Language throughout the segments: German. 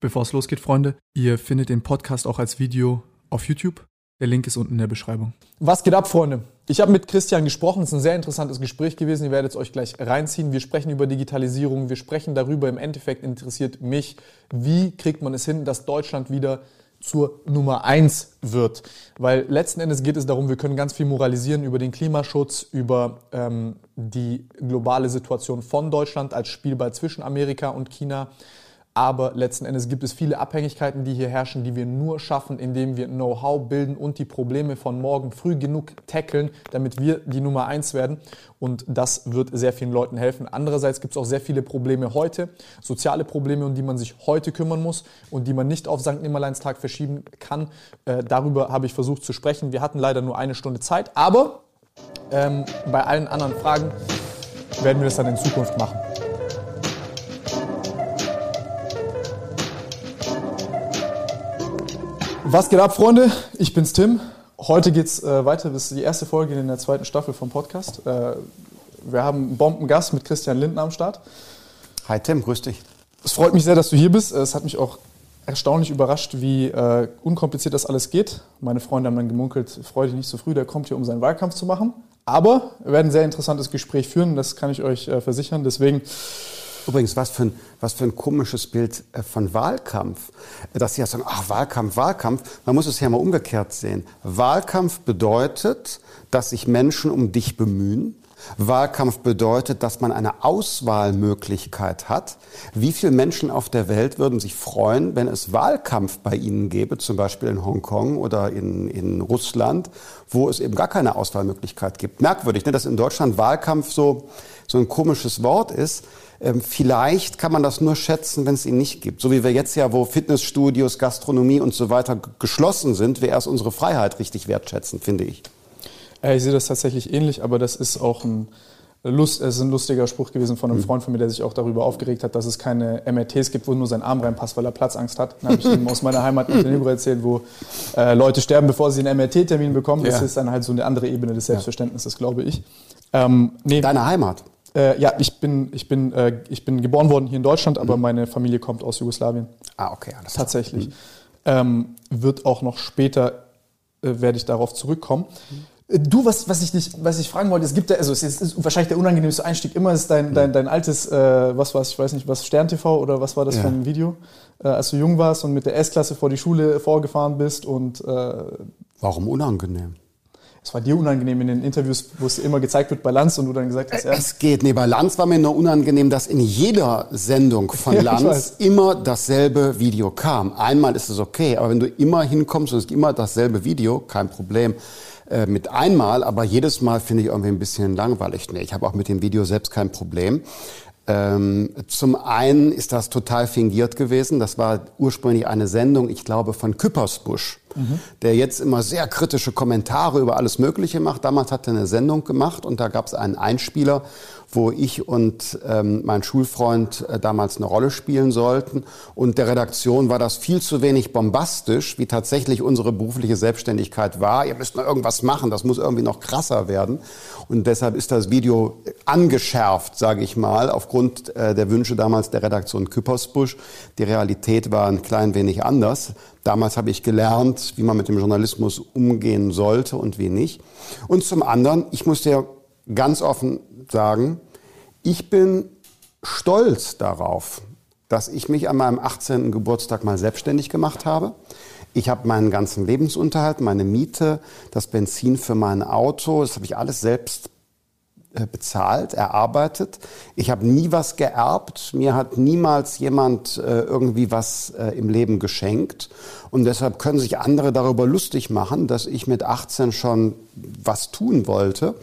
Bevor es losgeht, Freunde, ihr findet den Podcast auch als Video auf YouTube. Der Link ist unten in der Beschreibung. Was geht ab, Freunde? Ich habe mit Christian gesprochen. Es ist ein sehr interessantes Gespräch gewesen. Ihr werdet es euch gleich reinziehen. Wir sprechen über Digitalisierung. Wir sprechen darüber. Im Endeffekt interessiert mich, wie kriegt man es hin, dass Deutschland wieder zur Nummer eins wird. Weil letzten Endes geht es darum, wir können ganz viel moralisieren über den Klimaschutz, über ähm, die globale Situation von Deutschland als Spielball zwischen Amerika und China. Aber letzten Endes gibt es viele Abhängigkeiten, die hier herrschen, die wir nur schaffen, indem wir Know-how bilden und die Probleme von morgen früh genug tackeln, damit wir die Nummer eins werden. Und das wird sehr vielen Leuten helfen. Andererseits gibt es auch sehr viele Probleme heute, soziale Probleme, um die man sich heute kümmern muss und die man nicht auf St. Nimmerleinstag verschieben kann. Äh, darüber habe ich versucht zu sprechen. Wir hatten leider nur eine Stunde Zeit, aber ähm, bei allen anderen Fragen werden wir das dann in Zukunft machen. Was geht ab, Freunde? Ich bin's Tim. Heute geht's äh, weiter. Das ist die erste Folge in der zweiten Staffel vom Podcast. Äh, wir haben einen Bombengast mit Christian Lindner am Start. Hi Tim, grüß dich. Es freut mich sehr, dass du hier bist. Es hat mich auch erstaunlich überrascht, wie äh, unkompliziert das alles geht. Meine Freunde haben dann gemunkelt, freu dich nicht so früh, der kommt hier, um seinen Wahlkampf zu machen. Aber wir werden ein sehr interessantes Gespräch führen, das kann ich euch äh, versichern. Deswegen Übrigens, was für ein, was für ein komisches Bild äh, von Wahlkampf. Dass Sie ja sagen, ach, Wahlkampf, Wahlkampf. Man muss es ja mal umgekehrt sehen. Wahlkampf bedeutet, dass sich Menschen um dich bemühen. Wahlkampf bedeutet, dass man eine Auswahlmöglichkeit hat. Wie viele Menschen auf der Welt würden sich freuen, wenn es Wahlkampf bei ihnen gäbe, zum Beispiel in Hongkong oder in, in Russland, wo es eben gar keine Auswahlmöglichkeit gibt? Merkwürdig, ne, dass in Deutschland Wahlkampf so, so ein komisches Wort ist. Ähm, vielleicht kann man das nur schätzen, wenn es ihn nicht gibt. So wie wir jetzt ja, wo Fitnessstudios, Gastronomie und so weiter geschlossen sind, wir erst unsere Freiheit richtig wertschätzen, finde ich. ich sehe das tatsächlich ähnlich, aber das ist auch ein, Lust, es ist ein lustiger Spruch gewesen von einem mhm. Freund von mir, der sich auch darüber aufgeregt hat, dass es keine MRTs gibt, wo nur sein Arm reinpasst, weil er Platzangst hat. Dann habe ich ihm aus meiner Heimat Montenegro erzählt, wo äh, Leute sterben, bevor sie einen MRT-Termin bekommen. Das ja. ist dann halt so eine andere Ebene des Selbstverständnisses, ja. glaube ich. Ähm, nee. Deine Heimat? Äh, ja, ich bin, ich, bin, äh, ich bin geboren worden hier in Deutschland, aber mhm. meine Familie kommt aus Jugoslawien. Ah, okay, alles klar. Tatsächlich. Mhm. Ähm, wird auch noch später, äh, werde ich darauf zurückkommen. Mhm. Du, was, was, ich dich, was ich fragen wollte, es gibt ja, also es ist, ist wahrscheinlich der unangenehmste Einstieg immer ist dein, dein, dein altes, äh, was war ich weiß nicht, was, Stern TV oder was war das ja. für ein Video, äh, als du jung warst und mit der S-Klasse vor die Schule vorgefahren bist und Warum unangenehm? Es war dir unangenehm in den Interviews, wo es immer gezeigt wird bei Lanz und du dann gesagt hast, ja. Es geht, nee, bei Lanz war mir nur unangenehm, dass in jeder Sendung von ja, Lanz immer dasselbe Video kam. Einmal ist es okay, aber wenn du immer hinkommst und es ist immer dasselbe Video, kein Problem äh, mit einmal, aber jedes Mal finde ich irgendwie ein bisschen langweilig. Nee, ich habe auch mit dem Video selbst kein Problem. Ähm, zum einen ist das total fingiert gewesen. Das war ursprünglich eine Sendung, ich glaube, von Küppersbusch mhm. der jetzt immer sehr kritische Kommentare über alles Mögliche macht. Damals hat er eine Sendung gemacht und da gab es einen Einspieler, wo ich und ähm, mein Schulfreund äh, damals eine Rolle spielen sollten. Und der Redaktion war das viel zu wenig bombastisch, wie tatsächlich unsere berufliche Selbstständigkeit war. Ihr müsst noch irgendwas machen, das muss irgendwie noch krasser werden. Und deshalb ist das Video angeschärft, sage ich mal, aufgrund äh, der Wünsche damals der Redaktion Küppersbusch. Die Realität war ein klein wenig anders. Damals habe ich gelernt, wie man mit dem Journalismus umgehen sollte und wie nicht. Und zum anderen, ich muss dir ganz offen sagen, ich bin stolz darauf, dass ich mich an meinem 18. Geburtstag mal selbstständig gemacht habe. Ich habe meinen ganzen Lebensunterhalt, meine Miete, das Benzin für mein Auto, das habe ich alles selbst äh, bezahlt, erarbeitet. Ich habe nie was geerbt. Mir hat niemals jemand äh, irgendwie was äh, im Leben geschenkt. Und deshalb können sich andere darüber lustig machen, dass ich mit 18 schon was tun wollte.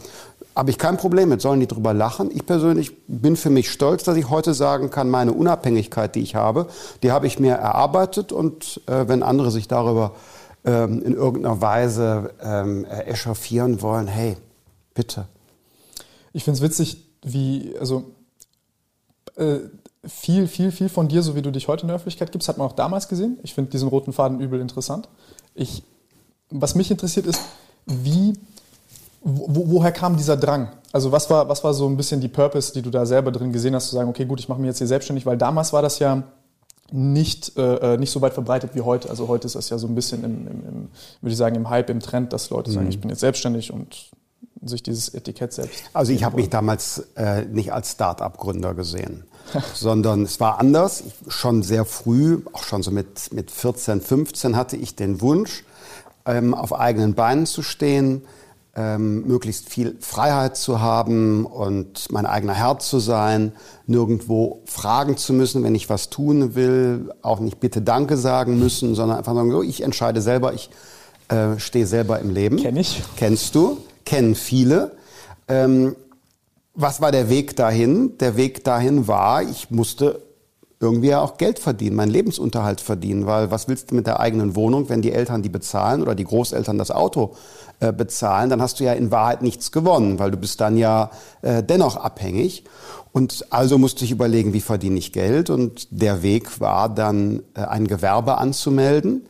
Habe ich kein Problem mit, sollen die drüber lachen. Ich persönlich bin für mich stolz, dass ich heute sagen kann, meine Unabhängigkeit, die ich habe, die habe ich mir erarbeitet. Und äh, wenn andere sich darüber ähm, in irgendeiner Weise ähm, echauffieren wollen, hey, bitte. Ich finde es witzig, wie, also äh, viel, viel, viel von dir, so wie du dich heute in der Öffentlichkeit gibst, hat man auch damals gesehen. Ich finde diesen roten Faden übel interessant. Ich, was mich interessiert ist, wie, wo, woher kam dieser Drang? Also was war, was war so ein bisschen die Purpose, die du da selber drin gesehen hast, zu sagen, okay, gut, ich mache mich jetzt hier selbstständig, weil damals war das ja nicht, äh, nicht so weit verbreitet wie heute. Also heute ist das ja so ein bisschen im, im, im würde ich sagen, im Hype, im Trend, dass Leute sagen, ich bin jetzt selbstständig und sich dieses Etikett selbst. Also ich habe mich damals äh, nicht als Start-up-Gründer gesehen, sondern es war anders. Ich, schon sehr früh, auch schon so mit, mit 14, 15 hatte ich den Wunsch, ähm, auf eigenen Beinen zu stehen, ähm, möglichst viel Freiheit zu haben und mein eigener Herr zu sein, nirgendwo fragen zu müssen, wenn ich was tun will, auch nicht bitte Danke sagen müssen, sondern einfach sagen, ich entscheide selber, ich äh, stehe selber im Leben. Kenn ich. Kennst du? Kennen viele. Ähm, was war der Weg dahin? Der Weg dahin war, ich musste irgendwie auch Geld verdienen, meinen Lebensunterhalt verdienen, weil was willst du mit der eigenen Wohnung, wenn die Eltern die bezahlen oder die Großeltern das Auto äh, bezahlen, dann hast du ja in Wahrheit nichts gewonnen, weil du bist dann ja äh, dennoch abhängig. Und also musste ich überlegen, wie verdiene ich Geld? Und der Weg war dann äh, ein Gewerbe anzumelden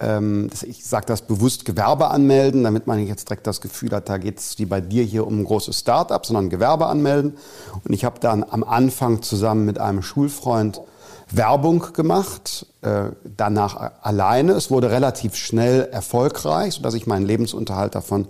ich sage das bewusst Gewerbe anmelden, damit man nicht jetzt direkt das Gefühl hat, da geht es wie bei dir hier um ein großes Start-up, sondern Gewerbe anmelden. Und ich habe dann am Anfang zusammen mit einem Schulfreund Werbung gemacht, äh, danach alleine. Es wurde relativ schnell erfolgreich, sodass ich meinen Lebensunterhalt davon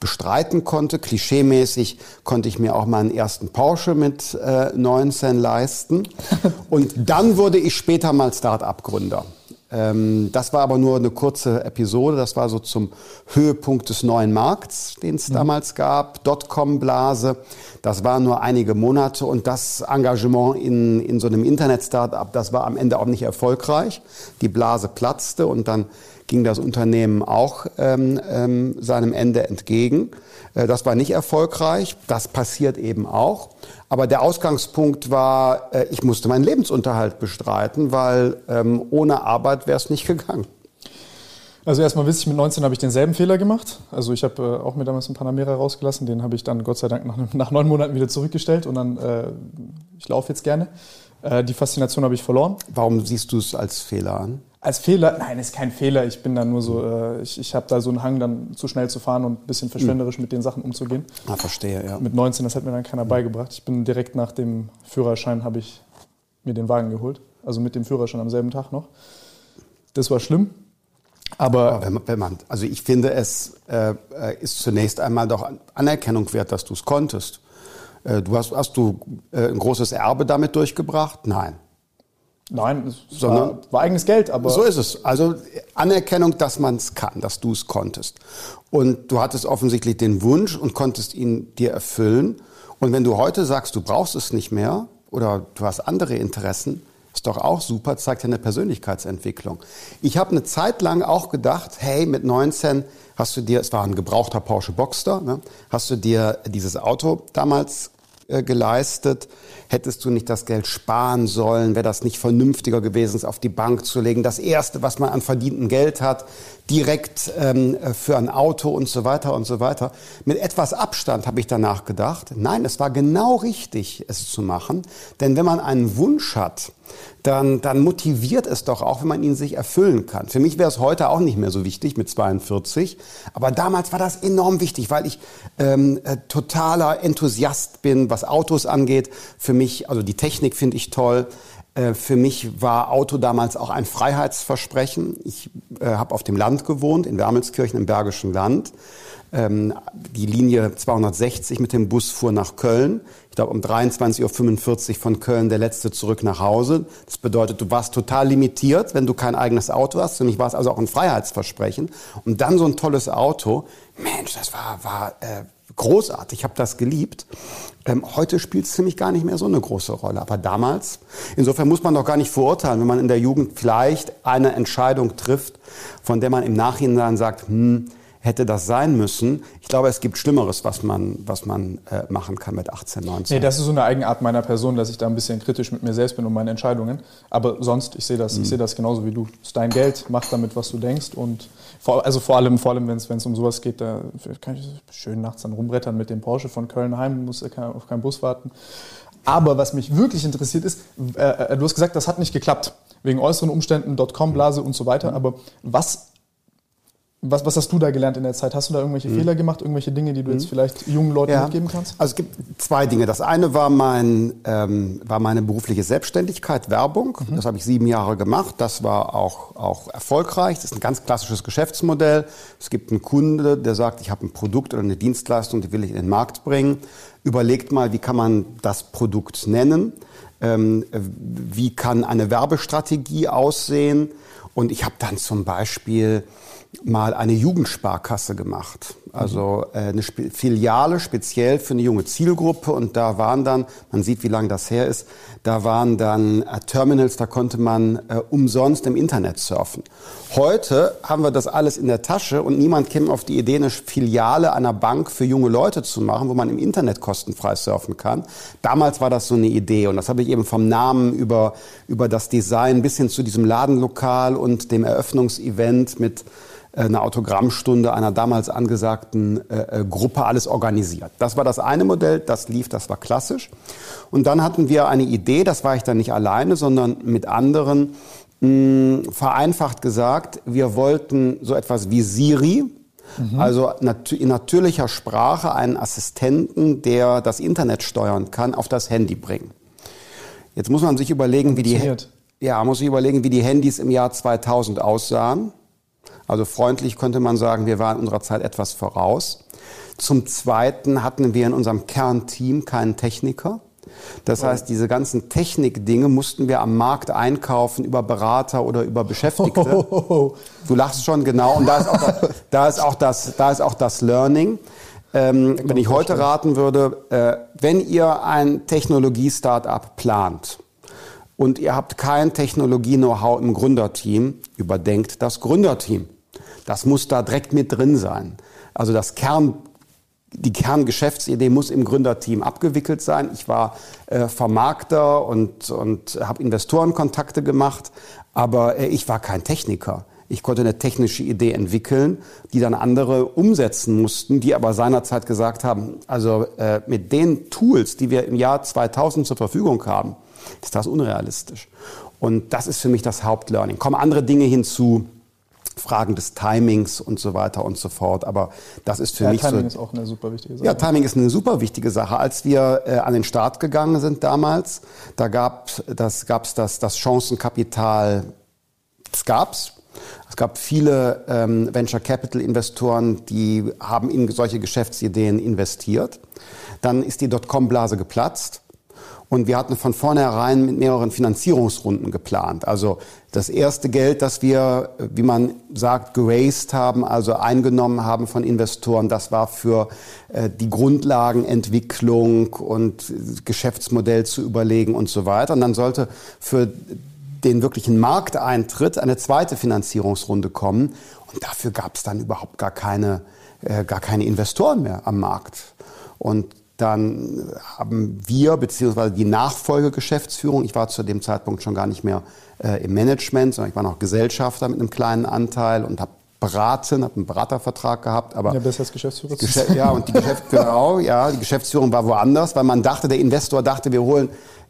bestreiten konnte. Klischeemäßig konnte ich mir auch meinen ersten Porsche mit äh, 19 leisten. Und dann wurde ich später mal Start-up-Gründer. Ähm, das war aber nur eine kurze Episode. Das war so zum Höhepunkt des neuen Markts, den es mhm. damals gab. Dotcom-Blase. Das waren nur einige Monate und das Engagement in, in so einem Internet-Startup, das war am Ende auch nicht erfolgreich. Die Blase platzte und dann ging das Unternehmen auch ähm, ähm, seinem Ende entgegen. Äh, das war nicht erfolgreich. Das passiert eben auch. Aber der Ausgangspunkt war, äh, ich musste meinen Lebensunterhalt bestreiten, weil ähm, ohne Arbeit wäre es nicht gegangen. Also erstmal wisst ich, mit 19 habe ich denselben Fehler gemacht. Also ich habe äh, auch mir damals einen Panamera rausgelassen. Den habe ich dann Gott sei Dank nach, nach neun Monaten wieder zurückgestellt und dann, äh, ich laufe jetzt gerne. Äh, die Faszination habe ich verloren. Warum siehst du es als Fehler an? Als Fehler? Nein, ist kein Fehler. Ich bin da nur so, äh, ich, ich habe da so einen Hang, dann zu schnell zu fahren und ein bisschen verschwenderisch mit den Sachen umzugehen. Ah, verstehe, ja. Mit 19, das hat mir dann keiner beigebracht. Ich bin direkt nach dem Führerschein, habe ich mir den Wagen geholt. Also mit dem Führerschein am selben Tag noch. Das war schlimm. Aber, wenn, wenn man, also ich finde, es äh, ist zunächst einmal doch Anerkennung wert, dass du es konntest. Äh, du hast, hast du äh, ein großes Erbe damit durchgebracht? Nein. Nein, es Sondern, war, war, eigenes Geld, aber. So ist es. Also Anerkennung, dass man es kann, dass du es konntest. Und du hattest offensichtlich den Wunsch und konntest ihn dir erfüllen. Und wenn du heute sagst, du brauchst es nicht mehr oder du hast andere Interessen, ist doch auch super, zeigt ja eine Persönlichkeitsentwicklung. Ich habe eine Zeit lang auch gedacht, hey, mit 19 hast du dir, es war ein gebrauchter Porsche Boxster, ne, hast du dir dieses Auto damals äh, geleistet hättest du nicht das Geld sparen sollen, wäre das nicht vernünftiger gewesen, es auf die Bank zu legen. Das Erste, was man an verdientem Geld hat, direkt ähm, für ein Auto und so weiter und so weiter. Mit etwas Abstand habe ich danach gedacht, nein, es war genau richtig, es zu machen. Denn wenn man einen Wunsch hat, dann, dann motiviert es doch auch, wenn man ihn sich erfüllen kann. Für mich wäre es heute auch nicht mehr so wichtig mit 42, aber damals war das enorm wichtig, weil ich ähm, äh, totaler Enthusiast bin, was Autos angeht. Für mich, also die Technik finde ich toll. Äh, für mich war Auto damals auch ein Freiheitsversprechen. Ich äh, habe auf dem Land gewohnt, in Wermelskirchen im Bergischen Land. Ähm, die Linie 260 mit dem Bus fuhr nach Köln. Ich glaube um 23.45 Uhr von Köln der letzte zurück nach Hause. Das bedeutet, du warst total limitiert, wenn du kein eigenes Auto hast. Für mich war es also auch ein Freiheitsversprechen. Und dann so ein tolles Auto. Mensch, das war, war äh, großartig. Ich habe das geliebt. Ähm, heute spielt es ziemlich gar nicht mehr so eine große Rolle. Aber damals, insofern muss man doch gar nicht verurteilen, wenn man in der Jugend vielleicht eine Entscheidung trifft, von der man im Nachhinein sagt, hm, hätte das sein müssen. Ich glaube, es gibt Schlimmeres, was man, was man äh, machen kann mit 18, 19. Nee, das ist so eine Eigenart meiner Person, dass ich da ein bisschen kritisch mit mir selbst bin und meine Entscheidungen. Aber sonst, ich sehe das, mhm. ich sehe das genauso wie du. Es ist dein Geld, mach damit, was du denkst. Und vor, also vor allem, vor allem, wenn es um sowas geht, da kann ich schön nachts dann rumbrettern mit dem Porsche von Köln heim, muss auf keinen Bus warten. Aber was mich wirklich interessiert ist, äh, äh, du hast gesagt, das hat nicht geklappt. Wegen äußeren Umständen, Dotcom-Blase und so weiter. Mhm. Aber was Was, was hast du da gelernt in der Zeit? Hast du da irgendwelche mhm. Fehler gemacht, irgendwelche Dinge, die du jetzt mhm. vielleicht jungen Leuten ja. mitgeben kannst? Also es gibt zwei Dinge. Das eine war, mein, ähm, war meine berufliche Selbstständigkeit, Werbung. Mhm. Das habe ich sieben Jahre gemacht. Das war auch, auch erfolgreich. Das ist ein ganz klassisches Geschäftsmodell. Es gibt einen Kunde, der sagt, ich habe ein Produkt oder eine Dienstleistung, die will ich in den Markt bringen. Überlegt mal, wie kann man das Produkt nennen? Ähm, wie kann eine Werbestrategie aussehen? Und ich habe dann zum Beispiel mal eine Jugendsparkasse gemacht. Also äh, eine Filiale speziell für eine junge Zielgruppe. Und da waren dann, man sieht, wie lange das her ist, da waren dann äh, Terminals, da konnte man äh, umsonst im Internet surfen. Heute haben wir das alles in der Tasche und niemand käme auf die Idee, eine Filiale einer Bank für junge Leute zu machen, wo man im Internet kostenfrei surfen kann. Damals war das so eine Idee und das habe ich eben vom Namen über, über das Design bis hin zu diesem Ladenlokal und dem Eröffnungsevent mit äh, einer Autogrammstunde einer damals angesagten äh, äh, Gruppe alles organisiert. Das war das eine Modell, das lief, das war klassisch. Und dann hatten wir eine Idee, das war ich dann nicht alleine, sondern mit anderen, mh, vereinfacht gesagt, wir wollten so etwas wie Siri, Mhm. Also nat in natürlicher Sprache einen Assistenten, der das Internet steuern kann, auf das Handy bringen. Jetzt muss man sich überlegen, wie die ja, muss sich überlegen, wie die Handys im Jahr 2000 aussahen. Also freundlich könnte man sagen, wir waren unserer Zeit etwas voraus. Zum Zweiten hatten wir in unserem Kernteam keinen Techniker. Das heißt, diese ganzen Technikdinge mussten wir am Markt einkaufen über Berater oder über Beschäftigte. Du lachst schon genau. Und da ist auch das, da ist auch das, da ist auch das Learning. Ähm, wenn ich heute raten würde, äh, wenn ihr ein Technologie-Startup plant und ihr habt kein Technologie-Know-how im Gründerteam, überdenkt das Gründerteam. Das muss da direkt mit drin sein. Also das Kern, die Kerngeschäftsidee muss im Gründerteam abgewickelt sein. Ich war äh, Vermarkter und, und habe Investorenkontakte gemacht, aber äh, ich war kein Techniker. Ich konnte eine technische Idee entwickeln, die dann andere umsetzen mussten, die aber seinerzeit gesagt haben, also äh, mit den Tools, die wir im Jahr 2000 zur Verfügung haben, ist das unrealistisch. Und das ist für mich das Hauptlearning. Kommen andere Dinge hinzu, Fragen des Timings und so weiter und so fort. Aber das ist für ja, mich Timing so. ist auch eine super wichtige Sache. Ja, Timing ist eine super wichtige Sache. Als wir äh, an den Start gegangen sind damals, da gab das gab's das das Chancenkapital. Das gab's. Es gab viele ähm, Venture Capital Investoren, die haben in solche Geschäftsideen investiert. Dann ist die Dotcom-Blase geplatzt. Und wir hatten von vornherein mit mehreren Finanzierungsrunden geplant. Also das erste Geld, das wir, wie man sagt, geraced haben, also eingenommen haben von Investoren, das war für äh, die Grundlagenentwicklung und Geschäftsmodell zu überlegen und so weiter. Und dann sollte für den wirklichen Markteintritt eine zweite Finanzierungsrunde kommen. Und dafür gab es dann überhaupt gar keine, äh, gar keine Investoren mehr am Markt. Und dann haben wir, beziehungsweise die Nachfolgegeschäftsführung, ich war zu dem Zeitpunkt schon gar nicht mehr äh, im Management, sondern ich war noch Gesellschafter mit einem kleinen Anteil und habe beraten, habe einen Beratervertrag gehabt, aber ja, besser als Geschäftsführer. Geschäft, ja und die Geschäftsführung, ja, die Geschäftsführung war woanders, weil man dachte, der Investor dachte, wir holen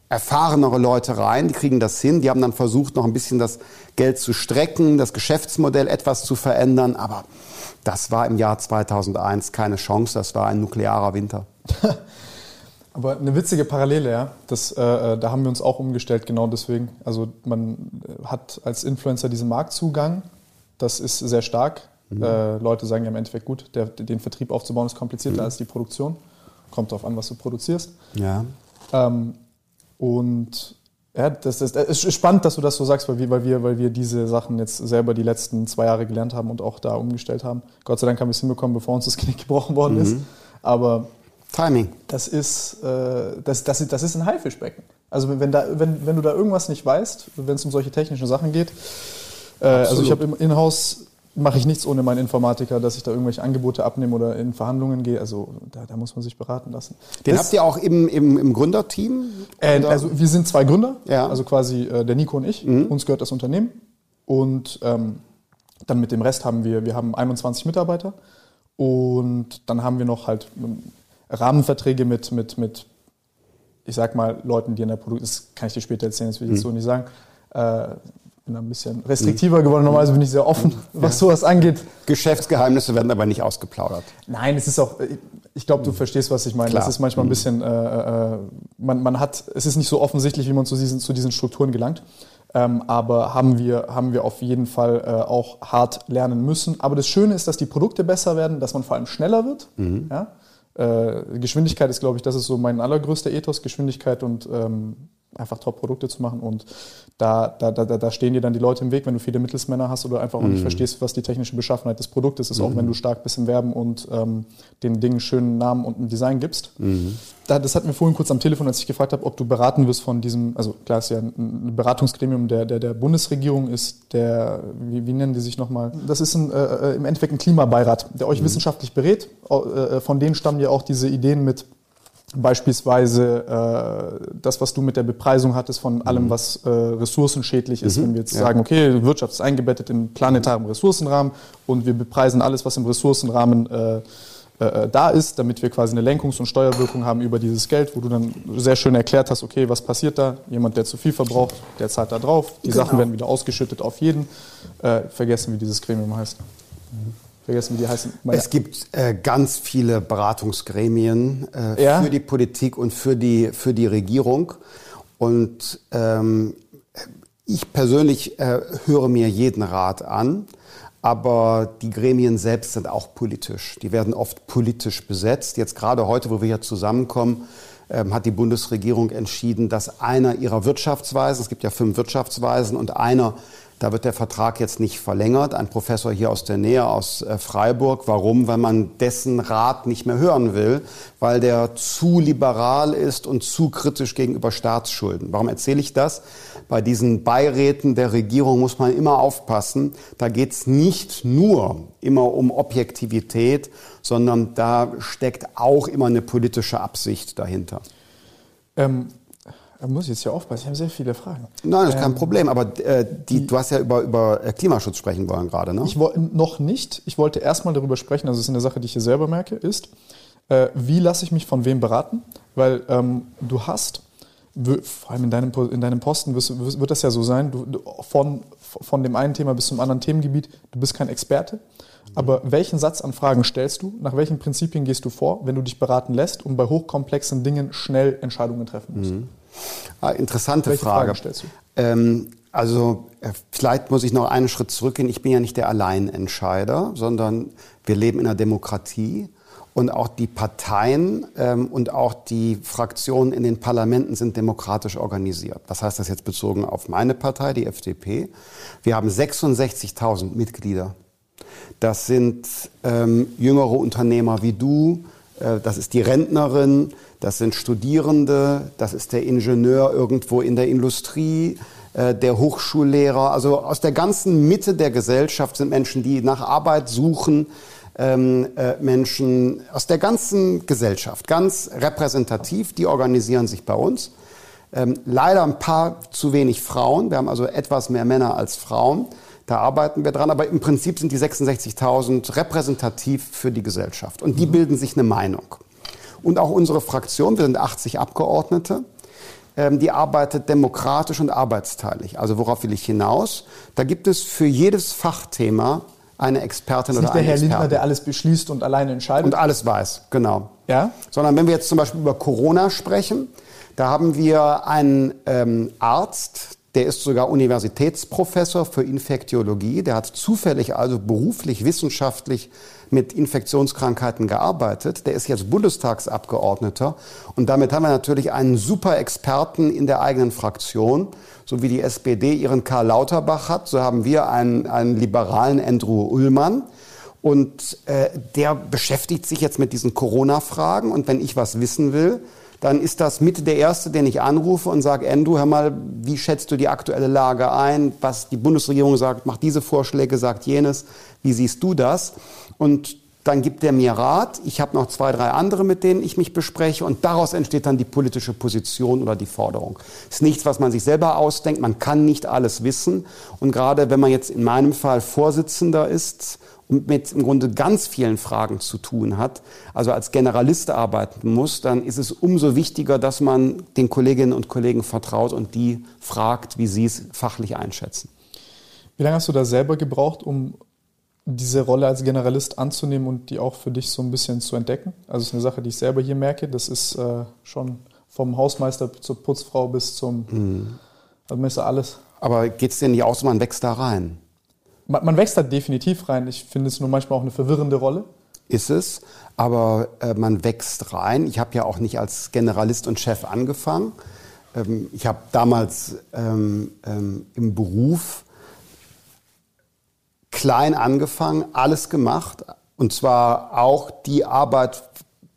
erfahrenere Leute rein, die kriegen das hin. Die haben dann versucht, noch ein bisschen das Geld zu strecken, das Geschäftsmodell etwas zu verändern, aber das war im Jahr 2001 keine Chance, das war ein nuklearer Winter. Aber eine witzige Parallele, ja. Das, äh, äh, da haben wir uns auch umgestellt, genau deswegen. Also man hat als Influencer diesen Marktzugang, das ist sehr stark. Mhm. Äh, Leute sagen ja im Endeffekt gut, der, den Vertrieb aufzubauen ist komplizierter mhm. als die Produktion. Kommt darauf an, was du produzierst. Ja. Ähm, und ja, das, das, das, ist spannend, dass du das so sagst, weil wir, weil, wir, weil wir diese Sachen jetzt selber die letzten zwei Jahre gelernt haben und auch da umgestellt haben. Gott sei Dank haben wir es hinbekommen, bevor uns das Knick gebrochen worden mhm. ist. Aber Timing. Das ist, äh, das, das, das ist ein Haifischbecken. Also wenn, da, wenn, wenn du da irgendwas nicht weißt, wenn es um solche technischen Sachen geht, äh, also ich habe im Inhouse mache ich nichts ohne meinen Informatiker, dass ich da irgendwelche Angebote abnehme oder in Verhandlungen gehe. Also da, da muss man sich beraten lassen. Den das, habt ihr auch im, im, im Gründerteam? Äh, also wir sind zwei Gründer, ja. also quasi äh, der Nico und ich. Mhm. Uns gehört das Unternehmen. Und ähm, dann mit dem Rest haben wir, wir haben 21 Mitarbeiter. Und dann haben wir noch halt Rahmenverträge mit, mit, mit, ich sag mal, Leuten, die in der Produktion, das kann ich dir später erzählen, das will ich jetzt mhm. so nicht sagen, äh, bin ein bisschen restriktiver geworden. Normalerweise bin ich sehr offen, was sowas angeht. Geschäftsgeheimnisse werden aber nicht ausgeplaudert. Nein, es ist auch, ich glaube, du verstehst, was ich meine. Klar. Das ist manchmal ein bisschen, äh, äh, man, man hat, es ist nicht so offensichtlich, wie man zu diesen, zu diesen Strukturen gelangt. Ähm, aber haben wir, haben wir auf jeden Fall äh, auch hart lernen müssen. Aber das Schöne ist, dass die Produkte besser werden, dass man vor allem schneller wird. Ja? Äh, Geschwindigkeit ist, glaube ich, das ist so mein allergrößter Ethos, Geschwindigkeit und ähm, einfach Top-Produkte zu machen. Und da, da, da, da stehen dir dann die Leute im Weg, wenn du viele Mittelsmänner hast oder einfach auch nicht verstehst, was die technische Beschaffenheit des Produktes ist, auch wenn du stark bist im Werben und ähm, den Dingen schönen Namen und ein Design gibst. Da, das hatten wir vorhin kurz am Telefon, als ich gefragt habe, ob du beraten wirst von diesem, also klar ist ja ein Beratungsgremium der, der, der Bundesregierung, ist der, wie, wie nennen die sich nochmal? Das ist ein, äh, im Endeffekt ein Klimabeirat, der euch wissenschaftlich berät. Au- Äh, von denen stammen ja auch diese Ideen mit Beispielsweise äh, das, was du mit der Bepreisung hattest von allem, was äh, ressourcenschädlich ist, wenn wir jetzt sagen, okay, Wirtschaft ist eingebettet in planetaren Ressourcenrahmen und wir bepreisen alles, was im Ressourcenrahmen äh, äh, da ist, damit wir quasi eine Lenkungs- und Steuerwirkung haben über dieses Geld, wo du dann sehr schön erklärt hast, okay, was passiert da? Jemand, der zu viel verbraucht, der zahlt da drauf. Die Sachen werden wieder ausgeschüttet auf jeden. Äh, vergessen, wie dieses Gremium heißt. Vergessen, wie die heißen. Meine- Es gibt äh, ganz viele Beratungsgremien äh, Ja? für die Politik und für die, für die Regierung. Und ähm, ich persönlich äh, höre mir jeden Rat an, aber die Gremien selbst sind auch politisch. Die werden oft politisch besetzt. Jetzt gerade heute, wo wir hier zusammenkommen, ähm, hat die Bundesregierung entschieden, dass einer ihrer Wirtschaftsweisen, es gibt ja fünf Wirtschaftsweisen, und einer da wird der Vertrag jetzt nicht verlängert. Ein Professor hier aus der Nähe, aus äh, Freiburg. Warum? Weil man dessen Rat nicht mehr hören will, weil der zu liberal ist und zu kritisch gegenüber Staatsschulden. Warum erzähle ich das? Bei diesen Beiräten der Regierung muss man immer aufpassen. Da geht es nicht nur immer um Objektivität, sondern da steckt auch immer eine politische Absicht dahinter. Ähm, da muss ich jetzt hier aufpassen, ich habe sehr viele Fragen. Nein, das ist kein Problem. Aber äh, die, du hast ja über, über äh, Klimaschutz sprechen wollen gerade, ne? Ich wollte noch nicht. Ich wollte erstmal darüber sprechen, also es ist eine Sache, die ich hier selber merke, ist, äh, wie lasse ich mich von wem beraten? Weil ähm, du hast, vor allem in deinem, in deinem Posten wirst, wird das ja so sein, du, du, von, von dem einen Thema bis zum anderen Themengebiet, du bist kein Experte. Aber welchen Satz an Fragen stellst du? Nach welchen Prinzipien gehst du vor, wenn du dich beraten lässt und bei hochkomplexen Dingen schnell Entscheidungen treffen musst? Ah, interessante Welche Frage. Fragen stellst du? Ähm, also äh, vielleicht muss ich noch einen Schritt zurückgehen. Ich bin ja nicht der Alleinentscheider, sondern wir leben in einer Demokratie. Und auch die Parteien ähm, und auch die Fraktionen in den Parlamenten sind demokratisch organisiert. Was heißt das jetzt bezogen auf meine Partei, die FDP? Wir haben 66.000 Mitglieder. Das sind ähm, jüngere Unternehmer wie du, äh, das ist die Rentnerin, das sind Studierende, das ist der Ingenieur irgendwo in der Industrie, äh, der Hochschullehrer. Also aus der ganzen Mitte der Gesellschaft sind Menschen, die nach Arbeit suchen, ähm, äh, Menschen aus der ganzen Gesellschaft, ganz repräsentativ, die organisieren sich bei uns. Ähm, leider ein paar zu wenig Frauen. Wir haben also etwas mehr Männer als Frauen. Da arbeiten wir dran. Aber im Prinzip sind die 66.000 repräsentativ für die Gesellschaft. Und die bilden sich eine Meinung. Und auch unsere Fraktion, wir sind 80 Abgeordnete, ähm, die arbeitet demokratisch und arbeitsteilig. Also worauf will ich hinaus? Da gibt es für jedes Fachthema eine Expertin Ist oder nicht der Herr Lindner, der alles beschließt und alleine entscheidet? Und alles weiß, genau. ja? Sondern wenn wir jetzt zum Beispiel über Corona sprechen, da haben wir einen ähm, Arzt, der ist sogar Universitätsprofessor für Infektiologie, der hat zufällig also beruflich, wissenschaftlich mit Infektionskrankheiten gearbeitet. Der ist jetzt Bundestagsabgeordneter und damit haben wir natürlich einen super Experten in der eigenen Fraktion. So wie die SPD ihren Karl Lauterbach hat, so haben wir einen, einen liberalen Andrew Ullmann. Und äh, der beschäftigt sich jetzt mit diesen Corona-Fragen. Und wenn ich was wissen will, dann ist das mit der Erste, den ich anrufe und sage, Andrew, hör mal, wie schätzt du die aktuelle Lage ein? Was die Bundesregierung sagt, macht diese Vorschläge, sagt jenes. Wie siehst du das? Und dann gibt er mir Rat. Ich habe noch zwei, drei andere, mit denen ich mich bespreche. Und daraus entsteht dann die politische Position oder die Forderung. Ist nichts, was man sich selber ausdenkt. Man kann nicht alles wissen. Und gerade wenn man jetzt in meinem Fall Vorsitzender ist mit im Grunde ganz vielen Fragen zu tun hat, also als Generalist arbeiten muss, dann ist es umso wichtiger, dass man den Kolleginnen und Kollegen vertraut und die fragt, wie sie es fachlich einschätzen. Wie lange hast du da selber gebraucht, um diese Rolle als Generalist anzunehmen und die auch für dich so ein bisschen zu entdecken? Also es ist eine Sache, die ich selber hier merke. Das ist äh, schon vom Hausmeister zur Putzfrau bis zum, mhm. also ist alles. Aber geht es dir nicht aus, man wächst da rein? Man, man wächst da definitiv rein. Ich finde es nur manchmal auch eine verwirrende Rolle. Ist es, aber äh, man wächst rein. Ich habe ja auch nicht als Generalist und Chef angefangen. Ähm, ich habe damals ähm, ähm, im Beruf klein angefangen, alles gemacht. Und zwar auch die Arbeit,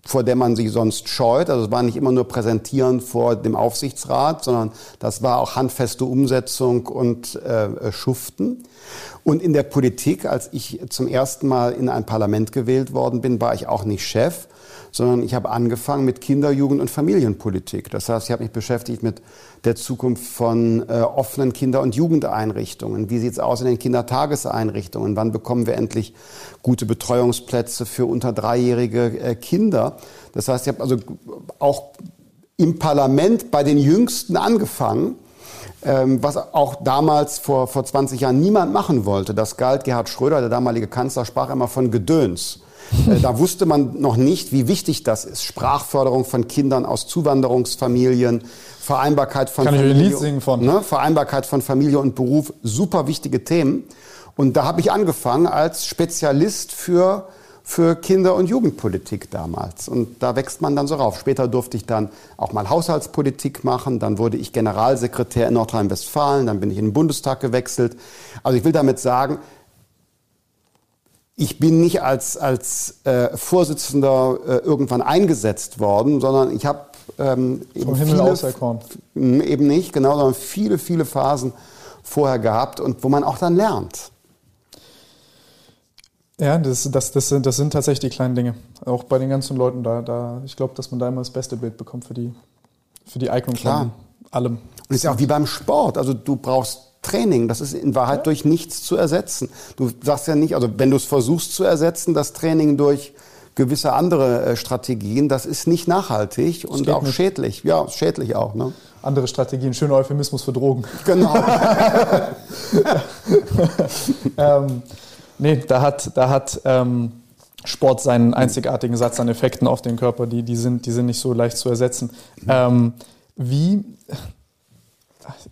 vor der man sich sonst scheut. Also es war nicht immer nur Präsentieren vor dem Aufsichtsrat, sondern das war auch handfeste Umsetzung und äh, Schuften. Und in der Politik, als ich zum ersten Mal in ein Parlament gewählt worden bin, war ich auch nicht Chef, sondern ich habe angefangen mit Kinder-, Jugend- und Familienpolitik. Das heißt, ich habe mich beschäftigt mit der Zukunft von äh, offenen Kinder- und Jugendeinrichtungen. Wie sieht es aus in den Kindertageseinrichtungen? Wann bekommen wir endlich gute Betreuungsplätze für unter dreijährige äh, Kinder? Das heißt, ich habe also auch im Parlament bei den Jüngsten angefangen was auch damals vor, vor 20 Jahren niemand machen wollte. Das galt Gerhard Schröder, der damalige Kanzler, sprach immer von Gedöns. Äh, da wusste man noch nicht, wie wichtig das ist. Sprachförderung von Kindern aus Zuwanderungsfamilien, Vereinbarkeit von Kann Familie, ich ein Lied singen von. Ne, Vereinbarkeit von Familie und Beruf, super wichtige Themen. Und da habe ich angefangen als Spezialist für für Kinder- und Jugendpolitik damals. Und da wächst man dann so rauf. Später durfte ich dann auch mal Haushaltspolitik machen. Dann wurde ich Generalsekretär in Nordrhein-Westfalen. Dann bin ich in den Bundestag gewechselt. Also ich will damit sagen, ich bin nicht als, als äh, Vorsitzender äh, irgendwann eingesetzt worden, sondern ich habe ähm, eben, viele, eben nicht, genau, sondern viele, viele Phasen vorher gehabt und wo man auch dann lernt. Ja, das, das, das, sind, das sind tatsächlich die kleinen Dinge. Auch bei den ganzen Leuten da. da ich glaube, dass man da immer das beste Bild bekommt für die, für die Eignung Klar. von allem. Und es ist ja auch wie beim Sport. Also du brauchst Training. Das ist in Wahrheit ja. durch nichts zu ersetzen. Du sagst ja nicht, also wenn du es versuchst zu ersetzen, das Training durch gewisse andere äh, Strategien, das ist nicht nachhaltig und auch nicht. schädlich. Ja, schädlich auch. Ne? Andere Strategien, schöner Euphemismus für Drogen. Genau. ähm, nee, da hat, da hat ähm, Sport seinen einzigartigen Satz an Effekten auf den Körper, die, die, sind, die sind nicht so leicht zu ersetzen. Ähm, wie,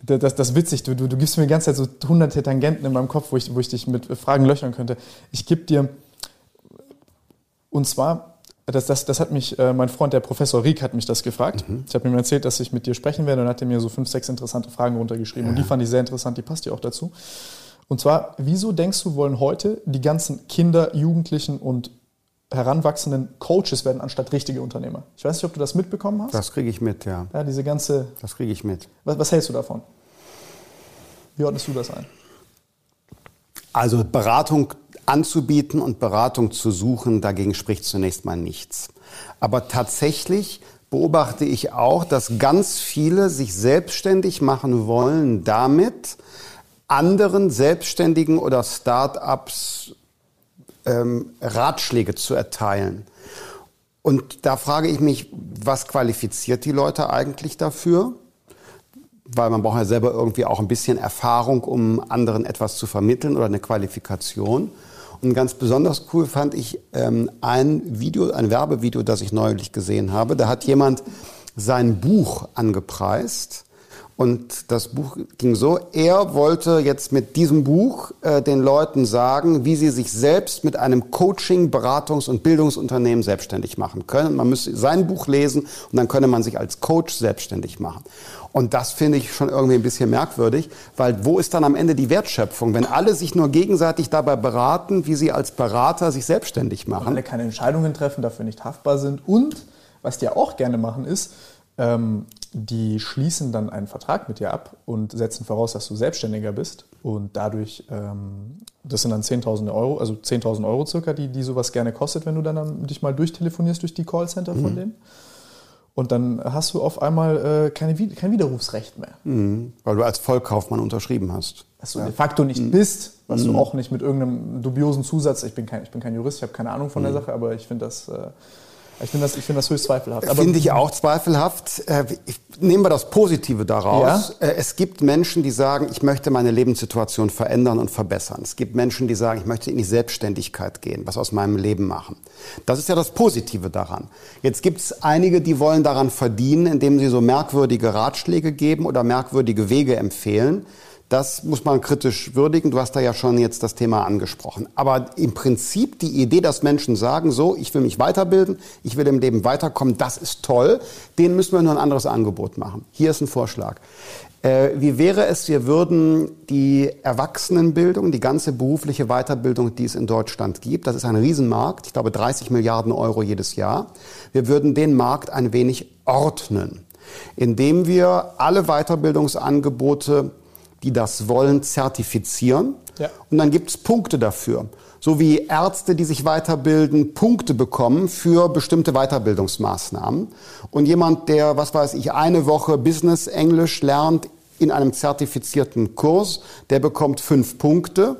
das, das ist witzig, du, du, du gibst mir die ganze Zeit so hunderte Tangenten in meinem Kopf, wo ich, wo ich dich mit Fragen löchern könnte. Ich gebe dir, und zwar, das, das, das hat mich, äh, mein Freund, der Professor Rieck, hat mich das gefragt. Mhm. Ich habe ihm erzählt, dass ich mit dir sprechen werde und hat er mir so fünf, sechs interessante Fragen runtergeschrieben. Ja. Und die fand ich sehr interessant, die passt ja auch dazu. Und zwar, wieso denkst du, wollen heute die ganzen Kinder, Jugendlichen und heranwachsenden Coaches werden anstatt richtige Unternehmer. Ich weiß nicht, ob du das mitbekommen hast. Das kriege ich mit, ja. Ja, diese ganze. Das kriege ich mit. Was, was, hältst du davon? Wie ordnest du das ein? Also Beratung anzubieten und Beratung zu suchen, dagegen spricht zunächst mal nichts. Aber tatsächlich beobachte ich auch, dass ganz viele sich selbstständig machen wollen damit, anderen Selbstständigen oder Start-ups ähm, Ratschläge zu erteilen. Und da frage ich mich, was qualifiziert die Leute eigentlich dafür? Weil man braucht ja selber irgendwie auch ein bisschen Erfahrung, um anderen etwas zu vermitteln oder eine Qualifikation. Und ganz besonders cool fand ich ähm, ein Video, ein Werbevideo, das ich neulich gesehen habe. Da hat jemand sein Buch angepreist und das Buch ging so, er wollte jetzt mit diesem Buch äh, den Leuten sagen, wie sie sich selbst mit einem Coaching, Beratungs- und Bildungsunternehmen selbstständig machen können. Man müsste sein Buch lesen und dann könne man sich als Coach selbstständig machen. Und das finde ich schon irgendwie ein bisschen merkwürdig, weil wo ist dann am Ende die Wertschöpfung, wenn alle sich nur gegenseitig dabei beraten, wie sie als Berater sich selbstständig machen? Und alle keine Entscheidungen treffen, dafür nicht haftbar sind und was die auch gerne machen ist, ähm, die schließen dann einen Vertrag mit dir ab und setzen voraus, dass du Selbstständiger bist. Und dadurch, ähm, das sind dann 10.000 Euro, also 10.000 Euro circa, die, die sowas gerne kostet, wenn du dann, dann dich mal durchtelefonierst durch die Callcenter mhm. von denen. Und dann hast du auf einmal äh, keine, kein Widerrufsrecht mehr. Mhm. Weil du als Vollkaufmann unterschrieben hast. Dass du ja. de facto nicht mhm. bist, was du mhm. auch nicht mit irgendeinem dubiosen Zusatz, ich bin kein, ich bin kein Jurist, ich habe keine Ahnung von der mhm. Sache, aber ich finde das... Äh, Ich finde das, ich find das höchst zweifelhaft. Finde ich auch zweifelhaft. Äh, nehmen wir das Positive daraus. Ja? Äh, es gibt Menschen, die sagen, ich möchte meine Lebenssituation verändern und verbessern. Es gibt Menschen, die sagen, ich möchte in die Selbstständigkeit gehen, was aus meinem Leben machen. Das ist ja das Positive daran. Jetzt gibt es einige, die wollen daran verdienen, indem sie so merkwürdige Ratschläge geben oder merkwürdige Wege empfehlen. Das muss man kritisch würdigen. Du hast da ja schon jetzt das Thema angesprochen. Aber im Prinzip die Idee, dass Menschen sagen, so, ich will mich weiterbilden, ich will im Leben weiterkommen, das ist toll. Denen müssen wir nur ein anderes Angebot machen. Hier ist ein Vorschlag. Äh, wie wäre es, wir würden die Erwachsenenbildung, die ganze berufliche Weiterbildung, die es in Deutschland gibt, das ist ein Riesenmarkt, ich glaube 30 Milliarden Euro jedes Jahr, wir würden den Markt ein wenig ordnen, indem wir alle Weiterbildungsangebote die das wollen, zertifizieren. Ja. Und dann gibt es Punkte dafür. So wie Ärzte, die sich weiterbilden, Punkte bekommen für bestimmte Weiterbildungsmaßnahmen. Und jemand, der, was weiß ich, eine Woche Business Englisch lernt in einem zertifizierten Kurs, der bekommt fünf Punkte.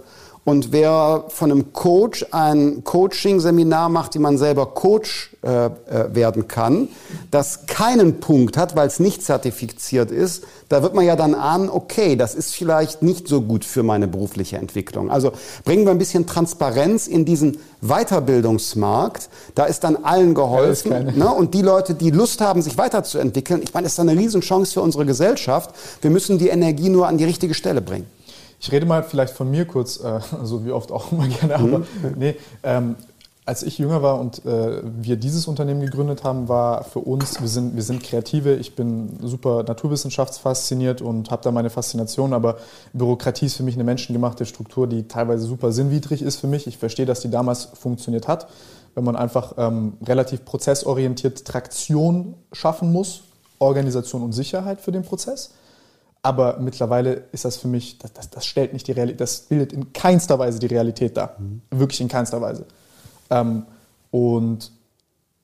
Und wer von einem Coach ein Coaching-Seminar macht, wie man selber Coach äh, äh, werden kann, das keinen Punkt hat, weil es nicht zertifiziert ist, da wird man ja dann ahnen, okay, das ist vielleicht nicht so gut für meine berufliche Entwicklung. Also bringen wir ein bisschen Transparenz in diesen Weiterbildungsmarkt. Da ist dann allen geholfen. Ja, ne? Und die Leute, die Lust haben, sich weiterzuentwickeln, ich meine, das ist eine Riesenchance für unsere Gesellschaft. Wir müssen die Energie nur an die richtige Stelle bringen. Ich rede mal vielleicht von mir kurz, äh, so wie oft auch immer gerne, aber mhm. nee, ähm, als ich jünger war und äh, wir dieses Unternehmen gegründet haben, war für uns, wir sind, wir sind Kreative, ich bin super naturwissenschaftsfasziniert und habe da meine Faszination, aber Bürokratie ist für mich eine menschengemachte Struktur, die teilweise super sinnwidrig ist für mich. Ich verstehe, dass die damals funktioniert hat, wenn man einfach ähm, relativ prozessorientiert Traktion schaffen muss, Organisation und Sicherheit für den Prozess. Aber mittlerweile ist das für mich, das, das, das stellt nicht die Realität, das bildet in keinster Weise die Realität dar. Mhm. Wirklich in keinster Weise. Ähm, und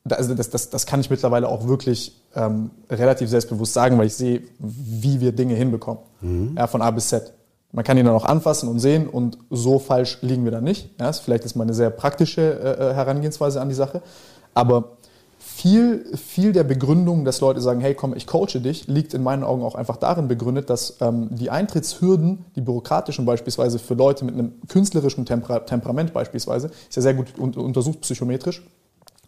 also das, das, das kann ich mittlerweile auch wirklich ähm, relativ selbstbewusst sagen, weil ich sehe, wie wir Dinge hinbekommen. Mhm. Ja, von A bis Z. Man kann ihn dann auch anfassen und sehen und so falsch liegen wir da nicht. Ja, vielleicht ist mal eine sehr praktische äh, äh Herangehensweise an die Sache. Aber viel, viel der Begründung, dass Leute sagen, hey komm, ich coache dich, liegt in meinen Augen auch einfach darin begründet, dass ähm, die Eintrittshürden, die bürokratischen beispielsweise für Leute mit einem künstlerischen Temper Temperament beispielsweise, ist ja sehr gut un untersucht psychometrisch,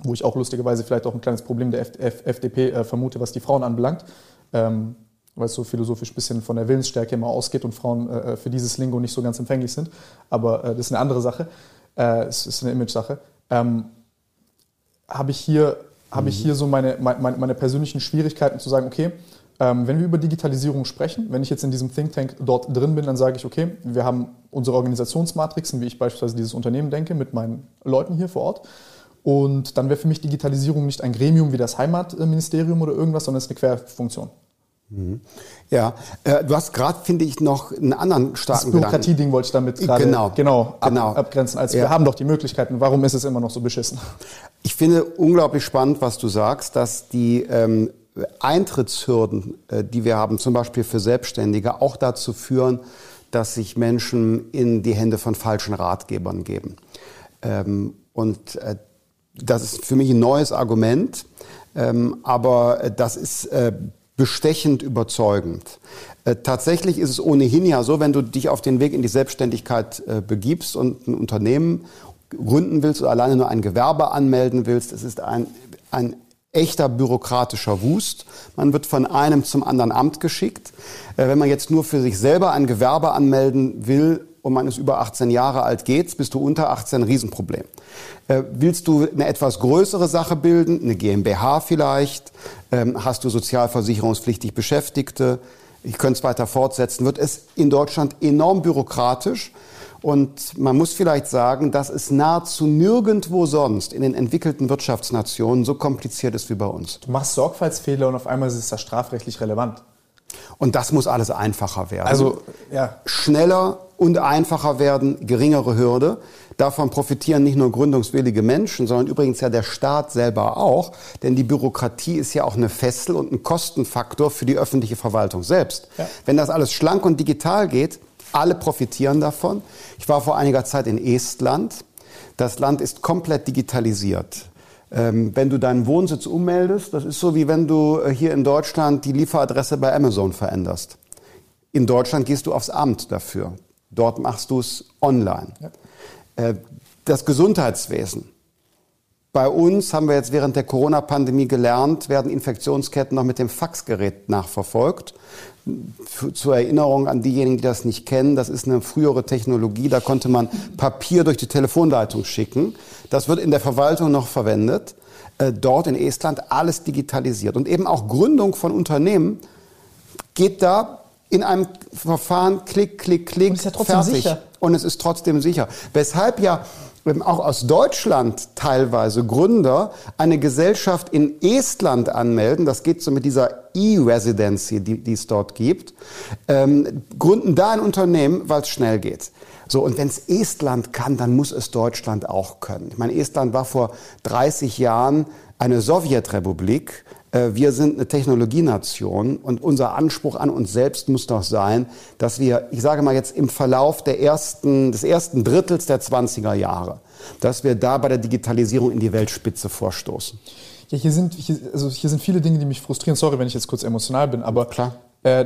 wo ich auch lustigerweise vielleicht auch ein kleines Problem der F F FDP äh, vermute, was die Frauen anbelangt. Ähm, weil es so philosophisch ein bisschen von der Willensstärke immer ausgeht und Frauen äh, äh, für dieses Lingo nicht so ganz empfänglich sind. Aber äh, das ist eine andere Sache. Äh, es ist eine Image-Sache. Ähm, habe ich hier habe ich hier so meine, meine, meine, persönlichen Schwierigkeiten zu sagen, okay, ähm, wenn wir über Digitalisierung sprechen, wenn ich jetzt in diesem Think Tank dort drin bin, dann sage ich, okay, wir haben unsere Organisationsmatrixen, wie ich beispielsweise dieses Unternehmen denke, mit meinen Leuten hier vor Ort. Und dann wäre für mich Digitalisierung nicht ein Gremium wie das Heimatministerium oder irgendwas, sondern es ist eine Querfunktion. Mhm. Ja, äh, du hast gerade, finde ich, noch einen anderen starken Das Bürokratie-Ding wollte ich damit gerade genau, genau, ab, genau. abgrenzen. Also ja. wir haben doch die Möglichkeiten. Warum ist es immer noch so beschissen? Ich finde unglaublich spannend, was du sagst, dass die ähm, Eintrittshürden, äh, die wir haben, zum Beispiel für Selbstständige, auch dazu führen, dass sich Menschen in die Hände von falschen Ratgebern geben. Ähm, und äh, das ist für mich ein neues Argument. Ähm, aber das ist äh, bestechend überzeugend. Äh, tatsächlich ist es ohnehin ja so, wenn du dich auf den Weg in die Selbstständigkeit äh, begibst und ein Unternehmen gründen willst oder alleine nur ein Gewerbe anmelden willst, es ist ein, ein echter bürokratischer Wust. Man wird von einem zum anderen Amt geschickt. Äh, wenn man jetzt nur für sich selber ein Gewerbe anmelden will, und man ist über 18 Jahre alt, geht's, bist du unter 18, ein Riesenproblem. Äh, willst du eine etwas größere Sache bilden, eine GmbH vielleicht, ähm, hast du sozialversicherungspflichtig Beschäftigte, ich könnte es weiter fortsetzen, wird es in Deutschland enorm bürokratisch. Und man muss vielleicht sagen, dass es nahezu nirgendwo sonst in den entwickelten Wirtschaftsnationen so kompliziert ist wie bei uns. Du machst Sorgfaltsfehler und auf einmal ist das strafrechtlich relevant. Und das muss alles einfacher werden. Also ja. schneller und einfacher werden, geringere Hürde. Davon profitieren nicht nur gründungswillige Menschen, sondern übrigens ja der Staat selber auch. Denn die Bürokratie ist ja auch eine Fessel und ein Kostenfaktor für die öffentliche Verwaltung selbst. Ja. Wenn das alles schlank und digital geht, alle profitieren davon. Ich war vor einiger Zeit in Estland. Das Land ist komplett digitalisiert. Ähm, wenn du deinen Wohnsitz ummeldest, das ist so wie wenn du äh, hier in Deutschland die Lieferadresse bei Amazon veränderst. In Deutschland gehst du aufs Amt dafür. Dort machst du es online. Ja. Äh, das Gesundheitswesen. Bei uns haben wir jetzt während der Corona-Pandemie gelernt, werden Infektionsketten noch mit dem Faxgerät nachverfolgt. Zur Erinnerung an diejenigen, die das nicht kennen, das ist eine frühere Technologie, da konnte man Papier durch die Telefonleitung schicken. Das wird in der Verwaltung noch verwendet. Äh, dort in Estland alles digitalisiert. Und eben auch Gründung von Unternehmen geht da in einem Verfahren klick, klick, klick. Und ist ja trotzdem fertig. sicher. Und es ist trotzdem sicher. Weshalb ja auch aus Deutschland teilweise Gründer eine Gesellschaft in Estland anmelden, das geht so mit dieser E-Residency, die, es dort gibt, ähm, gründen da ein Unternehmen, weil es schnell geht. So, und wenn es Estland kann, dann muss es Deutschland auch können. Ich meine, Estland war vor 30 Jahren eine Sowjetrepublik wir sind eine Technologienation und unser Anspruch an uns selbst muss doch sein, dass wir, ich sage mal jetzt im Verlauf der ersten, des ersten Drittels der 20er Jahre, dass wir da bei der Digitalisierung in die Weltspitze vorstoßen. Ja, hier sind, hier, also hier sind viele Dinge, die mich frustrieren. Sorry, wenn ich jetzt kurz emotional bin, aber Klar. Äh,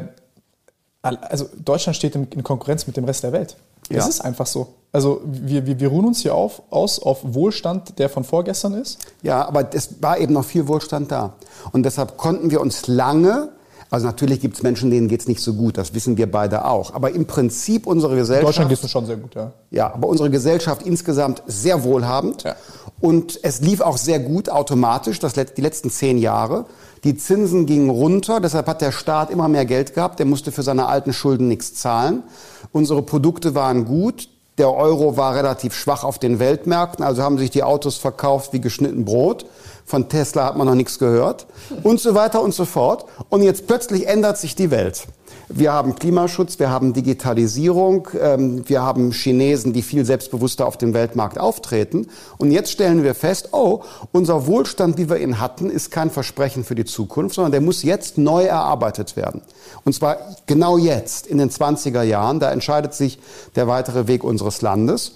also Deutschland steht in, Konkurrenz mit dem Rest der Welt. Ja. Es ist einfach so. Also wir, wir, wir ruhen uns hier auf, aus auf Wohlstand, der von vorgestern ist. Ja, aber es war eben noch viel Wohlstand da. Und deshalb konnten wir uns lange, also natürlich gibt es Menschen, denen geht es nicht so gut, das wissen wir beide auch. Aber im Prinzip unsere Gesellschaft... In Deutschland geht es schon sehr gut, ja. Ja, aber unsere Gesellschaft insgesamt sehr wohlhabend. Ja. Und es lief auch sehr gut automatisch, das, die letzten zehn Jahre. Die Zinsen gingen runter, deshalb hat der Staat immer mehr Geld gehabt, der musste für seine alten Schulden nichts zahlen. Unsere Produkte waren gut, der Euro war relativ schwach auf den Weltmärkten, also haben sich die Autos verkauft wie geschnitten Brot. Von Tesla hat man noch nichts gehört und so weiter und so fort. Und jetzt plötzlich ändert sich die Welt. Wir haben Klimaschutz, wir haben Digitalisierung, ähm, wir haben Chinesen, die viel selbstbewusster auf dem Weltmarkt auftreten. Und jetzt stellen wir fest, oh, unser Wohlstand, wie wir ihn hatten, ist kein Versprechen für die Zukunft, sondern der muss jetzt neu erarbeitet werden. Und zwar genau jetzt, in den 20er Jahren, da entscheidet sich der weitere Weg unseres Landes.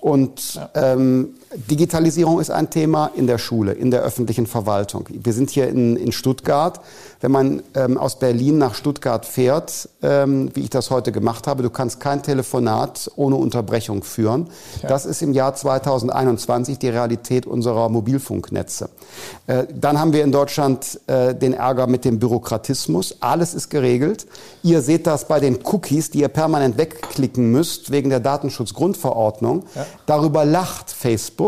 Und ähm, Digitalisierung ist ein Thema in der Schule, in der öffentlichen Verwaltung. Wir sind hier in, in Stuttgart. Wenn man ähm, aus Berlin nach Stuttgart fährt, ähm, wie ich das heute gemacht habe, du kannst kein Telefonat ohne Unterbrechung führen. Ja. Das ist im Jahr 2021 die Realität unserer Mobilfunknetze. Äh, dann haben wir in Deutschland äh, den Ärger mit dem Bürokratismus. Alles ist geregelt. Ihr seht das bei den Cookies, die ihr permanent wegklicken müsst wegen der Datenschutzgrundverordnung. Ja. Darüber lacht Facebook.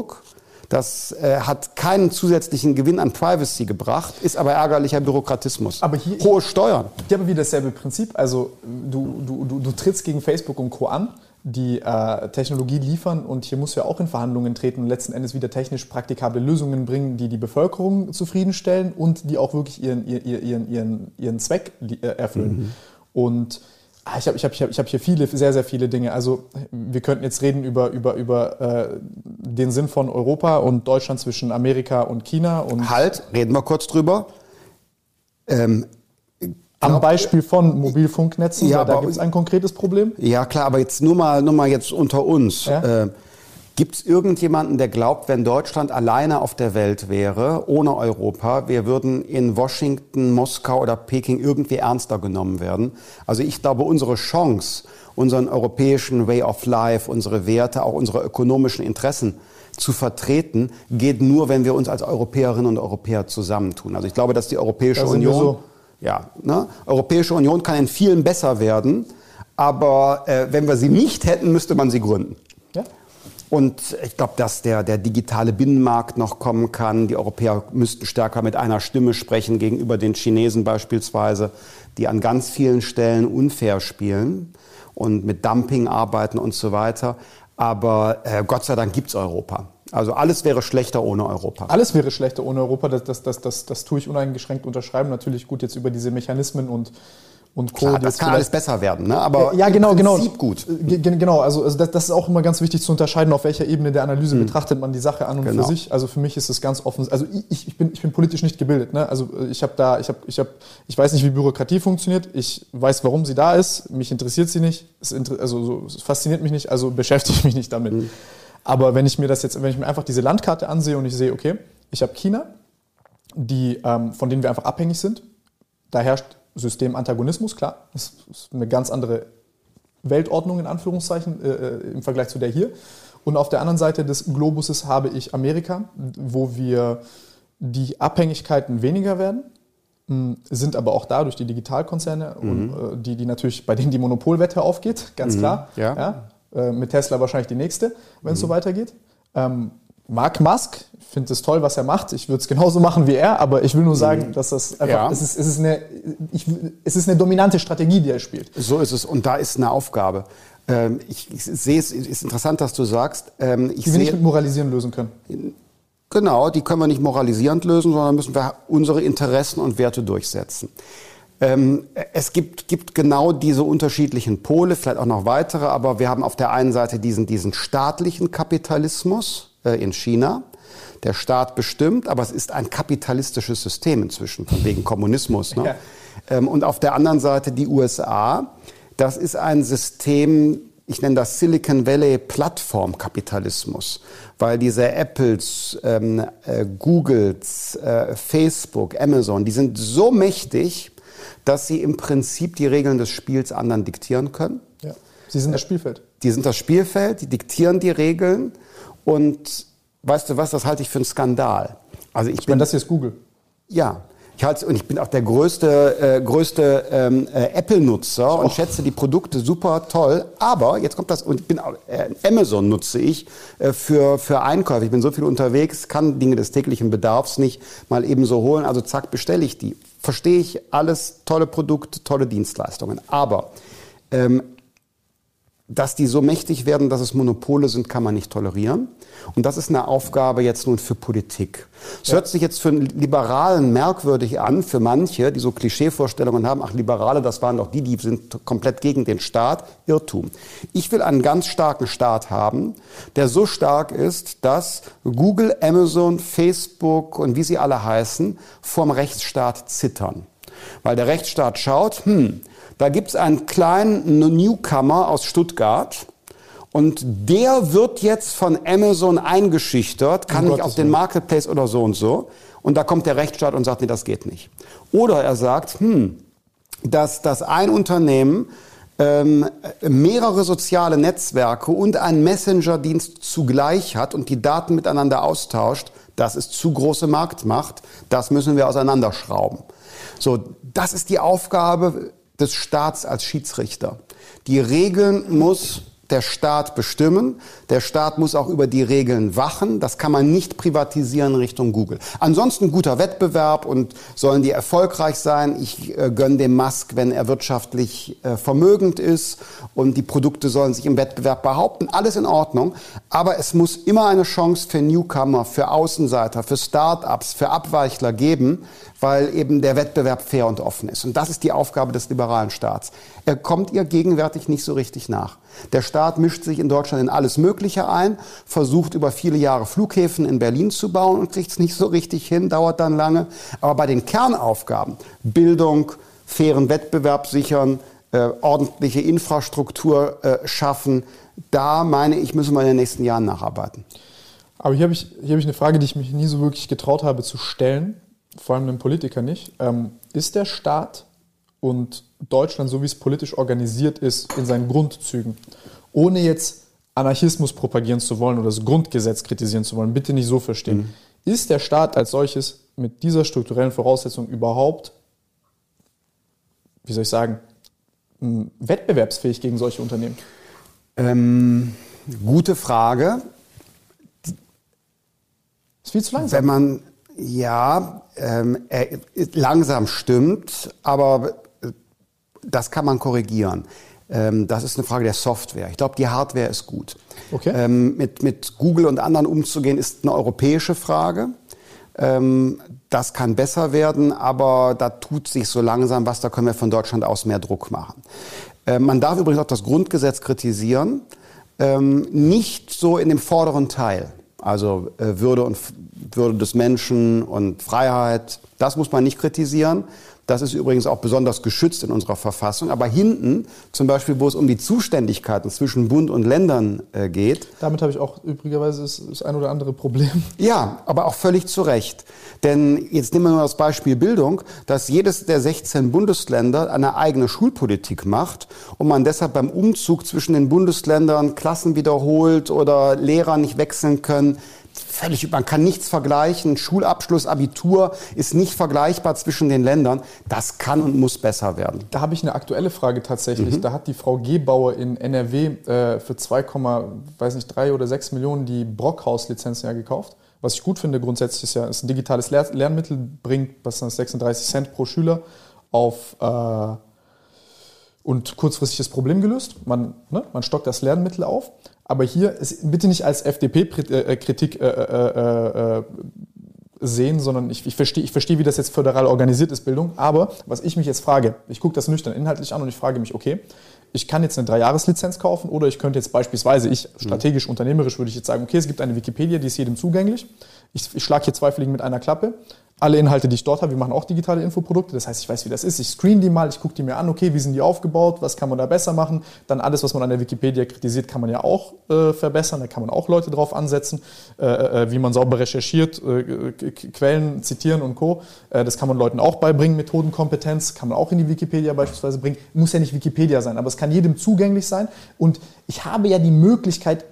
Das äh, hat keinen zusätzlichen Gewinn an Privacy gebracht, ist aber ärgerlicher Bürokratismus. Aber hier, Hohe Steuern. Hier haben wir dasselbe Prinzip. Also du, du, du, du trittst gegen Facebook und Co. an, die äh, Technologie liefern und hier musst du ja auch in Verhandlungen treten und letzten Endes wieder technisch praktikable Lösungen bringen, die die Bevölkerung zufriedenstellen und die auch wirklich ihren, ihren, ihren, ihren, Zweck äh, erfüllen. Mhm. Und ich habe ich hab, ich hab, ich hab hier viele, sehr, sehr viele Dinge. Also wir könnten jetzt reden über, über, über äh, den Sinn von Europa und Deutschland zwischen Amerika und China. Und halt, reden wir kurz drüber. Ähm, am Beispiel von Mobilfunknetzen, ja, da gibt es ein konkretes Problem. Ja klar, aber jetzt nur mal, nur mal jetzt unter uns. Ja? Äh, Gibt es irgendjemanden, der glaubt, wenn Deutschland alleine auf der Welt wäre, ohne Europa, wir würden in Washington, Moskau oder Peking irgendwie ernster genommen werden? Also ich glaube, unsere Chance, unseren europäischen Way of Life, unsere Werte, auch unsere ökonomischen Interessen zu vertreten, geht nur, wenn wir uns als Europäerinnen und Europäer zusammentun. Also ich glaube, dass die Europäische Union, so. ja, ne, Europäische Union kann in vielen besser werden, aber äh, wenn wir sie nicht hätten, müsste man sie gründen. Und ich glaube, dass der, der digitale Binnenmarkt noch kommen kann. Die Europäer müssten stärker mit einer Stimme sprechen gegenüber den Chinesen beispielsweise, die an ganz vielen Stellen unfair spielen und mit Dumping arbeiten und so weiter. Aber äh, Gott sei Dank gibt's Europa. Also alles wäre schlechter ohne Europa. Alles wäre schlechter ohne Europa. Das, das, das, das, das tue ich uneingeschränkt unterschreiben. Natürlich gut jetzt über diese Mechanismen und und Co. Klar, das kann alles besser werden, ne? aber ja, genau, im genau. Prinzip gut. Genau, also, also das, das, ist auch immer ganz wichtig zu unterscheiden, auf welcher Ebene der Analyse mhm. betrachtet man die Sache an und genau. für sich. Also für mich ist es ganz offen. Also ich, ich, bin, ich bin politisch nicht gebildet. Ne? Also ich habe da, ich habe, ich habe, ich weiß nicht, wie Bürokratie funktioniert. Ich weiß, warum sie da ist. Mich interessiert sie nicht. Es, also so, es fasziniert mich nicht. Also beschäftige ich mich nicht damit. Mhm. Aber wenn ich mir das jetzt, wenn ich mir einfach diese Landkarte ansehe und ich sehe, okay, Ich habe China, die, ähm, von denen wir einfach abhängig sind. Da herrscht Systemantagonismus, klar. Das ist eine ganz andere Weltordnung in Anführungszeichen äh, äh, im Vergleich zu der hier. Und auf der anderen Seite des Globuses habe ich Amerika, wo wir die Abhängigkeiten weniger werden, sind aber auch da durch die Digitalkonzerne, mhm. und, äh, die, die natürlich, bei denen die Monopolwette aufgeht, ganz mhm. klar. Ja. ja. Äh, mit Tesla wahrscheinlich die nächste, wenn es mhm. so weitergeht. Ähm, Mark Musk, ich finde es toll, was er macht. Ich würde es genauso machen wie er, aber ich will nur sagen, mhm. dass das einfach, ja. es, ist, es, ist eine, ich, es ist eine dominante Strategie, die er spielt. So ist es. Und da ist eine Aufgabe. Ähm, ich, ich sehe es, ist interessant, dass du sagst. Ähm, ich die wir nicht mit Moralisieren lösen können. Genau, die können wir nicht moralisierend lösen, sondern müssen wir unsere Interessen und Werte durchsetzen. Ähm, es gibt, gibt genau diese unterschiedlichen Pole, vielleicht auch noch weitere, aber wir haben auf der einen Seite diesen, diesen staatlichen Kapitalismus in China. Der Staat bestimmt, aber es ist ein kapitalistisches System inzwischen, wegen Kommunismus. Ne? Ja. Ähm, und auf der anderen Seite die USA. Das ist ein System, ich nenne das Silicon Valley Plattformkapitalismus, weil diese Apples, ähm, äh, Googles, äh, Facebook, Amazon, die sind so mächtig, dass sie im Prinzip die Regeln des Spiels anderen diktieren können. Ja. Sie sind das Spielfeld. Die sind das Spielfeld, die diktieren die Regeln und weißt du was, das halte ich für einen Skandal. Also ich, ich bin, meine, das hier ist Google. Ja, ich halte, und ich bin auch der größte, äh, größte ähm, äh, Apple-Nutzer und schätze die Produkte super toll. Aber jetzt kommt das, und ich bin auch, äh, Amazon nutze ich äh, für, für Einkäufe. Ich bin so viel unterwegs, kann Dinge des täglichen Bedarfs nicht mal eben so holen. Also zack, bestelle ich die. Verstehe ich alles, tolle Produkte, tolle Dienstleistungen. Aber ähm, dass die so mächtig werden, dass es Monopole sind, kann man nicht tolerieren. Und das ist eine Aufgabe jetzt nun für Politik. Es ja. hört sich jetzt für einen Liberalen merkwürdig an, für manche, die so Klischeevorstellungen haben, ach Liberale, das waren doch die, die sind komplett gegen den Staat. Irrtum. Ich will einen ganz starken Staat haben, der so stark ist, dass Google, Amazon, Facebook und wie sie alle heißen, vom Rechtsstaat zittern. Weil der Rechtsstaat schaut, hm, da gibt es einen kleinen Newcomer aus Stuttgart und der wird jetzt von Amazon eingeschüchtert, kann nicht auf den Marketplace oder so und so. Und da kommt der Rechtsstaat und sagt, nee, das geht nicht. Oder er sagt, hm, dass, dass ein Unternehmen ähm, mehrere soziale Netzwerke und einen Messenger-Dienst zugleich hat und die Daten miteinander austauscht, das ist zu große Marktmacht, das müssen wir auseinanderschrauben. So, das ist die Aufgabe des Staats als Schiedsrichter. Die Regeln muss der Staat bestimmen. Der Staat muss auch über die Regeln wachen. Das kann man nicht privatisieren Richtung Google. Ansonsten guter Wettbewerb und sollen die erfolgreich sein. Ich äh, gönne dem Musk, wenn er wirtschaftlich äh, vermögend ist und die Produkte sollen sich im Wettbewerb behaupten. Alles in Ordnung. Aber es muss immer eine Chance für Newcomer, für Außenseiter, für Start-ups, für Abweichler geben, weil eben der Wettbewerb fair und offen ist. Und das ist die Aufgabe des liberalen Staats. Er kommt ihr gegenwärtig nicht so richtig nach. Der Staat mischt sich in Deutschland in alles Mögliche ein, versucht über viele Jahre Flughäfen in Berlin zu bauen und kriegt es nicht so richtig hin, dauert dann lange. Aber bei den Kernaufgaben, Bildung, fairen Wettbewerb sichern, äh, ordentliche Infrastruktur äh, schaffen, da meine ich, müssen wir in den nächsten Jahren nacharbeiten. Aber hier habe ich, hab ich eine Frage, die ich mich nie so wirklich getraut habe zu stellen vor allem einem Politiker nicht. Ähm, ist der Staat und Deutschland, so wie es politisch organisiert ist, in seinen Grundzügen, ohne jetzt Anarchismus propagieren zu wollen oder das Grundgesetz kritisieren zu wollen, bitte nicht so verstehen. Mhm. Ist der Staat als solches mit dieser strukturellen Voraussetzung überhaupt, wie soll ich sagen, wettbewerbsfähig gegen solche Unternehmen? Ähm, gute Frage. Ist viel zu langsam. Wenn man ja, ähm, er langsam stimmt, aber äh, das kann man korrigieren. Ähm, das ist eine Frage der Software. Ich glaube, die Hardware ist gut. Okay. Ähm, mit, mit Google und anderen umzugehen, ist eine europäische Frage. Ähm, das kann besser werden, aber da tut sich so langsam was, da können wir von Deutschland aus mehr Druck machen. Man darf übrigens auch das Grundgesetz kritisieren, nicht so in dem vorderen Teil. Also äh, Würde und Würde des Menschen und Freiheit, das muss man nicht kritisieren. Das ist übrigens auch besonders geschützt in unserer Verfassung. Aber hinten, zum Beispiel, wo es um die Zuständigkeiten zwischen Bund und Ländern äh, geht. Damit habe ich auch übrigerweise das, das ein oder andere Problem. Ja, aber auch völlig zu Recht. Denn jetzt nehmen wir nur das Beispiel Bildung, dass jedes der 16 Bundesländer eine eigene Schulpolitik macht und man deshalb beim Umzug zwischen den Bundesländern Klassen wiederholt oder Lehrer nicht wechseln können völlig, man kann nichts vergleichen. Schulabschluss, Abitur ist nicht vergleichbar zwischen den Ländern. Das kann und muss besser werden. Da habe ich eine aktuelle Frage tatsächlich. Mhm. Da hat die Frau Gebauer in NRW äh, für 2, weiß nicht, 3 oder 6 Millionen die Brockhaus-Lizenzen ja gekauft. Was ich gut finde grundsätzlich ist ja, ist ein digitales Lernmittel, bringt was dann 36 Cent pro Schüler auf äh, und kurzfristig das Problem gelöst. Man, ne, man stockt das Lernmittel auf. Aber hier bitte nicht als FDP-Kritik äh, äh, äh, sehen, sondern ich, ich verstehe, ich verstehe, wie das jetzt föderal organisiert ist, Bildung. Aber was ich mich jetzt frage, ich gucke das nüchtern inhaltlich an und ich frage mich, okay, ich kann jetzt eine Dreijahreslizenz kaufen oder ich könnte jetzt beispielsweise, ich strategisch, unternehmerisch würde ich jetzt sagen, okay, es gibt eine Wikipedia, die ist jedem zugänglich. Ich, ich schlage hier zwei Fliegen mit einer Klappe alle Inhalte, die ich dort habe, wir machen auch digitale Infoprodukte. Das heißt, ich weiß, wie das ist. Ich screen die mal, ich gucke die mir an, okay, wie sind die aufgebaut, was kann man da besser machen. Dann alles, was man an der Wikipedia kritisiert, kann man ja auch äh, verbessern. Da kann man auch Leute drauf ansetzen, äh, äh, wie man sauber recherchiert, äh, Quellen zitieren und Co. Äh, das kann man Leuten auch beibringen, Methodenkompetenz, kann man auch in die Wikipedia beispielsweise bringen. Muss ja nicht Wikipedia sein, aber es kann jedem zugänglich sein. Und ich habe ja die Möglichkeit,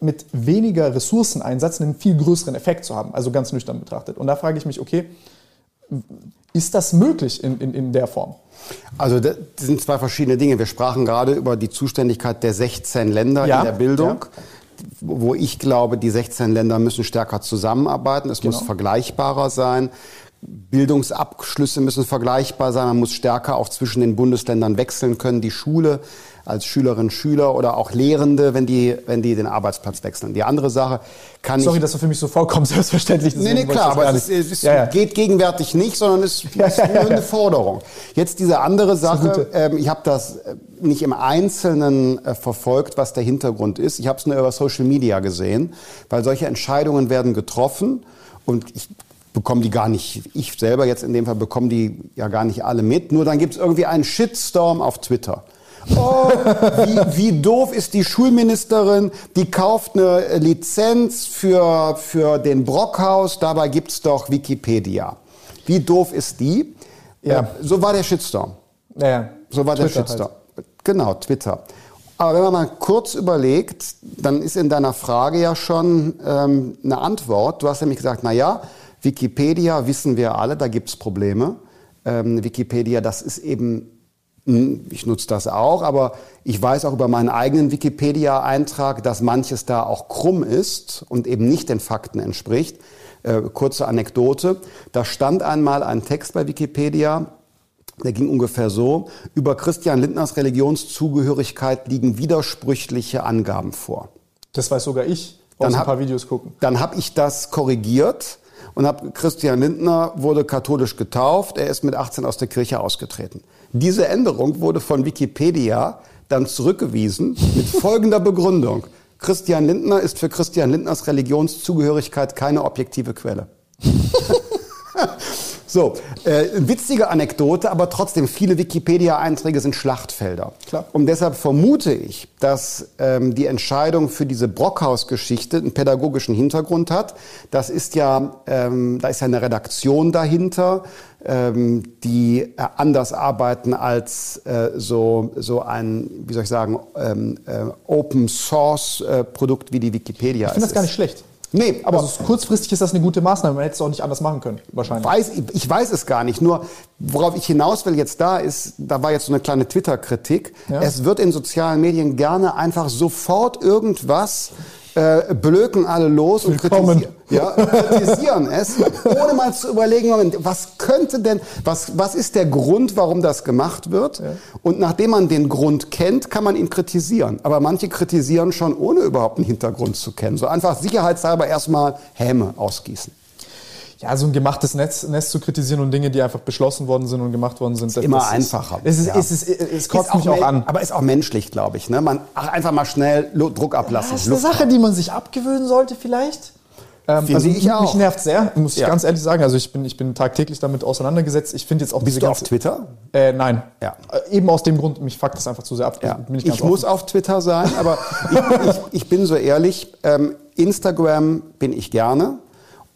mit weniger Ressourceneinsatz einen viel größeren Effekt zu haben, also ganz nüchtern betrachtet. Und da frage ich mich, okay, ist das möglich in, in, in der Form? Also das sind zwei verschiedene Dinge. Wir sprachen gerade über die Zuständigkeit der 16 Länder ja, in der Bildung. Ja. Wo ich glaube, die 16 Länder müssen stärker zusammenarbeiten. Es genau. muss vergleichbarer sein. Bildungsabschlüsse müssen vergleichbar sein. Man muss stärker auch zwischen den Bundesländern wechseln können. Die Schule als Schülerinnen, Schüler oder auch Lehrende, wenn die, wenn die den Arbeitsplatz wechseln. Die andere Sache kann Sorry, ich, dass du für mich so vollkommen selbstverständlich Nee, nee, klar, aber es, ist, es ja, ja. geht gegenwärtig nicht, sondern es ist ja, nur eine Forderung. Jetzt diese andere Sache, ähm, ich habe das äh, nicht im Einzelnen äh, verfolgt, was der Hintergrund ist. Ich habe es nur über Social Media gesehen, weil solche Entscheidungen werden getroffen und ich bekomme die gar nicht, ich selber jetzt in dem Fall bekomme die ja gar nicht alle mit. Nur dann gibt es irgendwie einen Shitstorm auf Twitter. Oh, wie, wie doof ist die Schulministerin, die kauft eine Lizenz für, für den Brockhaus, dabei gibt's doch Wikipedia. Wie doof ist die? Ja. Äh, so war der Shitstorm. Ja, so war Twitter der Shitstorm. Halt. Genau, Twitter. Aber wenn man mal kurz überlegt, dann ist in deiner Frage ja schon ähm, eine Antwort. Du hast nämlich gesagt, na ja, Wikipedia wissen wir alle, da gibt's Probleme. Ähm, Wikipedia, das ist eben ich nutze das auch, aber ich weiß auch über meinen eigenen Wikipedia-Eintrag, dass manches da auch krumm ist und eben nicht den Fakten entspricht. Äh, kurze Anekdote. Da stand einmal ein Text bei Wikipedia, der ging ungefähr so, über Christian Lindners Religionszugehörigkeit liegen widersprüchliche Angaben vor. Das weiß sogar ich, aus ein paar Videos gucken. Dann habe ich das korrigiert und habe Christian Lindner wurde katholisch getauft, er ist mit 18 aus der Kirche ausgetreten. Diese Änderung wurde von Wikipedia dann zurückgewiesen mit folgender Begründung. Christian Lindner ist für Christian Lindners Religionszugehörigkeit keine objektive Quelle. So, äh, witzige Anekdote, aber trotzdem, viele Wikipedia-Einträge sind Schlachtfelder. Klar. Und deshalb vermute ich, dass ähm, die Entscheidung für diese Brockhaus-Geschichte einen pädagogischen Hintergrund hat. Das ist ja, ähm, da ist ja eine Redaktion dahinter, ähm, die äh, anders arbeiten als äh, so, so ein, wie soll ich sagen, ähm, äh, Open-Source-Produkt äh, wie die Wikipedia. Ich finde das gar nicht schlecht. Nee, aber also kurzfristig ist das eine gute Maßnahme. Man hätte es auch nicht anders machen können, wahrscheinlich. Weiß, ich weiß es gar nicht. Nur, worauf ich hinaus will jetzt da ist, da war jetzt so eine kleine Twitter-Kritik. Ja. Es wird in sozialen Medien gerne einfach sofort irgendwas äh, blöken alle los und kritisieren, ja, kritisieren es, ohne mal zu überlegen, Moment, was könnte denn, was, was ist der Grund, warum das gemacht wird? Ja. Und nachdem man den Grund kennt, kann man ihn kritisieren. Aber manche kritisieren schon, ohne überhaupt einen Hintergrund zu kennen. So einfach sicherheitshalber erstmal Häme ausgießen ja, so ein gemachtes Netz, Netz zu kritisieren und Dinge, die einfach beschlossen worden sind und gemacht worden sind. Ist immer das einfacher. Ist, es, ja. ist, es, es kotzt mich auch an. Aber ist auch menschlich, glaube ich. Ne? Man ach, einfach mal schnell Druck ablassen. Das ist eine Sache, die man sich abgewöhnen sollte vielleicht. Ähm, Finde also ich auch. Mich nervt sehr, muss ich ja. ganz ehrlich sagen. Also ich bin, ich bin tagtäglich damit auseinandergesetzt. Ich finde jetzt auch Bist du auf Twitter? Äh, nein. Ja. Äh, eben aus dem Grund, mich fuckt das einfach zu sehr ab. Ja. ich, ich muss auf Twitter sein, aber ich, ich, ich, bin so ehrlich. Ähm, Instagram bin ich gerne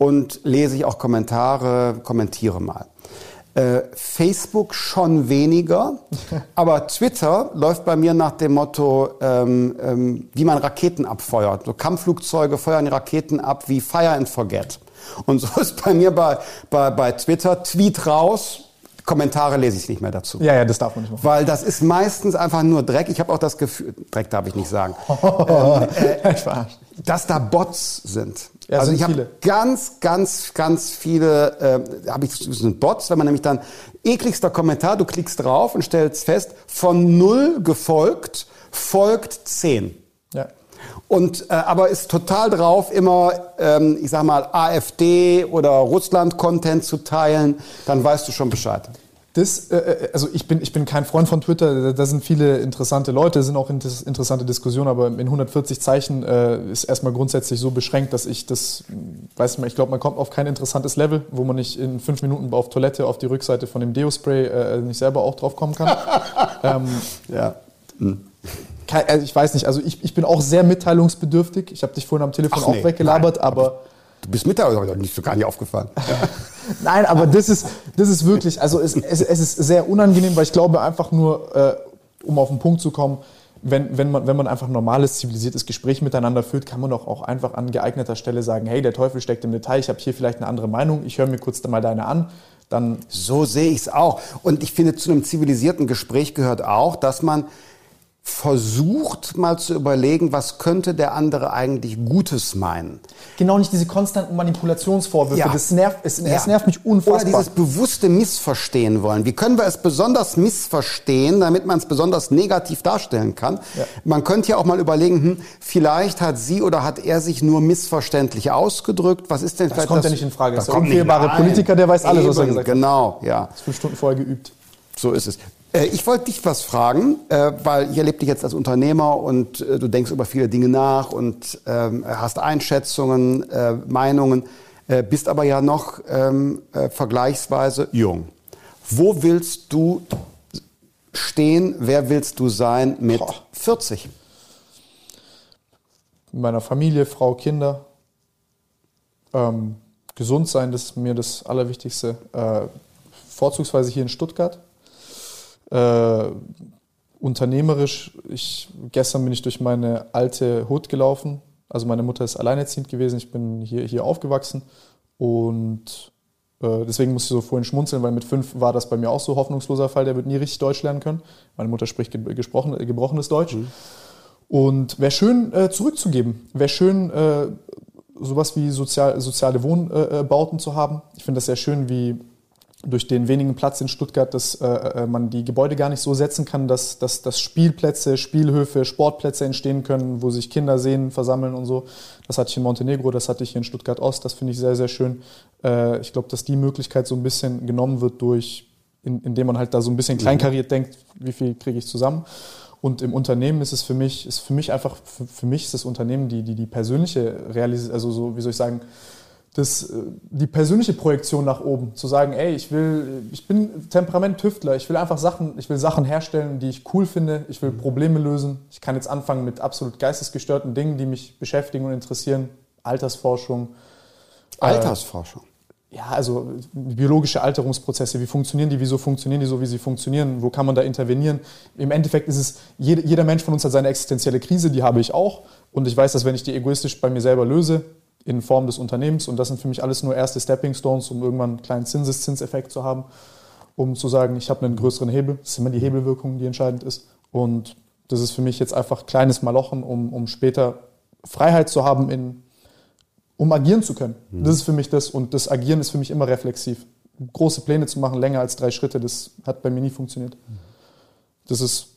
und lese ich auch Kommentare, kommentiere mal. Äh, Facebook schon weniger, aber Twitter läuft bei mir nach dem Motto, ähm, ähm, wie man Raketen abfeuert. So Kampfflugzeuge feuern Raketen ab wie Fire and Forget. Und so ist bei mir bei, bei, bei Twitter Tweet raus, Kommentare lese ich nicht mehr dazu. Ja, ja, das darf man nicht machen. Weil das ist meistens einfach nur Dreck. Ich habe auch das Gefühl, Dreck darf ich nicht sagen, ähm, äh, dass da Bots sind. Ja, also ich habe ganz, ganz, ganz viele, äh, habe ich sind Bots, wenn man nämlich dann ekligster Kommentar, du klickst drauf und stellst fest, von null gefolgt folgt zehn. Ja. Und äh, aber ist total drauf, immer, ähm, ich sag mal, AfD oder Russland-Content zu teilen, dann weißt du schon Bescheid. Das, äh, äh, also ich bin, ich bin kein Freund von Twitter, da sind viele interessante Leute, sind auch interessante Diskussionen, aber in 140 Zeichen äh, ist erstmal grundsätzlich so beschränkt, dass ich das, weiß nicht, ich glaube, man kommt auf kein interessantes Level, wo man nicht in fünf Minuten auf Toilette auf die Rückseite von dem Deo-Spray äh, nicht selber auch drauf kommen kann. ähm, ja. Hm. also ich weiß nicht, also ich, ich bin auch sehr mitteilungsbedürftig. Ich habe dich vorhin am Telefon Ach, auch nee, weggelabert, nein. aber Du bist aber nicht so gar nicht aufgefallen. Nein, aber das ist, das ist wirklich, also es, es, es ist sehr unangenehm, weil ich glaube einfach nur, äh, um auf den Punkt zu kommen, wenn, wenn, man, wenn man einfach ein normales, zivilisiertes Gespräch miteinander führt, kann man doch auch einfach an geeigneter Stelle sagen, hey, der Teufel steckt im Detail, ich habe hier vielleicht eine andere Meinung, ich höre mir kurz mal deine an. Dann so sehe ich es auch. Und ich finde, zu einem zivilisierten Gespräch gehört auch, dass man versucht mal zu überlegen, was könnte der andere eigentlich Gutes meinen. Genau, nicht diese konstanten Manipulationsvorwürfe. Ja. Das, nervt, es, ja. das nervt mich unfassbar. Oder dieses bewusste Missverstehen wollen. Wie können wir es besonders missverstehen, damit man es besonders negativ darstellen kann? Ja. Man könnte ja auch mal überlegen, hm, vielleicht hat sie oder hat er sich nur missverständlich ausgedrückt. Was ist denn das kommt das, ja nicht in Frage. Das, ist der unfehlbare Politiker, der weiß alles, was er gesagt hat. Genau, ja. Das fünf Stunden vorher geübt. So ist es. Äh, ich wollte dich was fragen, äh, weil ich erlebe dich jetzt als Unternehmer und äh, du denkst über viele Dinge nach und ähm, hast Einschätzungen, Meinungen, bist aber ja noch ähm, vergleichsweise jung. Wo willst du stehen? Wer willst du sein mit 40? Mit meiner Familie, Frau, Kinder. Ähm, gesund sein, das ist mir das Allerwichtigste. Äh, vorzugsweise hier in Stuttgart. Äh, unternehmerisch, ich, gestern bin ich durch meine alte Hut gelaufen. Also meine Mutter ist alleinerziehend gewesen, ich bin hier, hier aufgewachsen und äh, deswegen musste ich so vorhin schmunzeln, weil mit fünf war das bei mir auch so hoffnungsloser Fall, der wird nie richtig Deutsch lernen können. Meine Mutter spricht gesprochen, gebrochenes Deutsch. Mhm. Und wäre schön äh, zurückzugeben, wäre schön äh, sowas wie sozial, soziale Wohnbauten zu haben. Ich finde das sehr schön, wie durch den wenigen Platz in Stuttgart, dass äh, äh, man die Gebäude gar nicht so setzen kann, dass, dass, dass Spielplätze, Spielhöfe, Sportplätze entstehen können, wo sich Kinder sehen, versammeln und so. Das hatte ich in Montenegro, das hatte ich hier in Stuttgart Ost, das finde ich sehr, sehr schön. Äh, ich glaube, dass die Möglichkeit so ein bisschen genommen wird durch, in, indem man halt da so ein bisschen kleinkariert denkt, wie viel kriege ich zusammen. Und im Unternehmen ist es für mich, ist für mich einfach, für, für mich ist das Unternehmen die, die, die persönliche Realisierung, also so, wie soll ich sagen, das, äh, die persönliche Projektion nach oben, zu sagen, ey, ich will, ich bin Temperament-Tüftler, ich will einfach Sachen, ich will Sachen herstellen, die ich cool finde, ich will mhm. Probleme lösen. Ich kann jetzt anfangen mit absolut geistesgestörten Dingen, die mich beschäftigen und interessieren. Altersforschung. Äh, Altersforschung? Äh, ja, also biologische Alterungsprozesse, wie funktionieren die, wieso funktionieren die so, wie sie funktionieren, wo kann man da intervenieren. Im Endeffekt ist es, jeder, jeder Mensch von uns hat seine existenzielle Krise, die habe ich auch. Und ich weiß, dass wenn ich die egoistisch bei mir selber löse, in Form des Unternehmens. Und das sind für mich alles nur erste Stepping Stones, um irgendwann einen kleinen Zinseszinseffekt zu haben, um zu sagen, ich habe einen größeren Hebel. Das ist immer die Hebelwirkung, die entscheidend ist. Und das ist für mich jetzt einfach kleines Malochen, um, um später Freiheit zu haben, in, um agieren zu können. Mhm. Das ist für mich das. Und das Agieren ist für mich immer reflexiv. Große Pläne zu machen, länger als drei Schritte, das hat bei mir nie funktioniert. Das ist,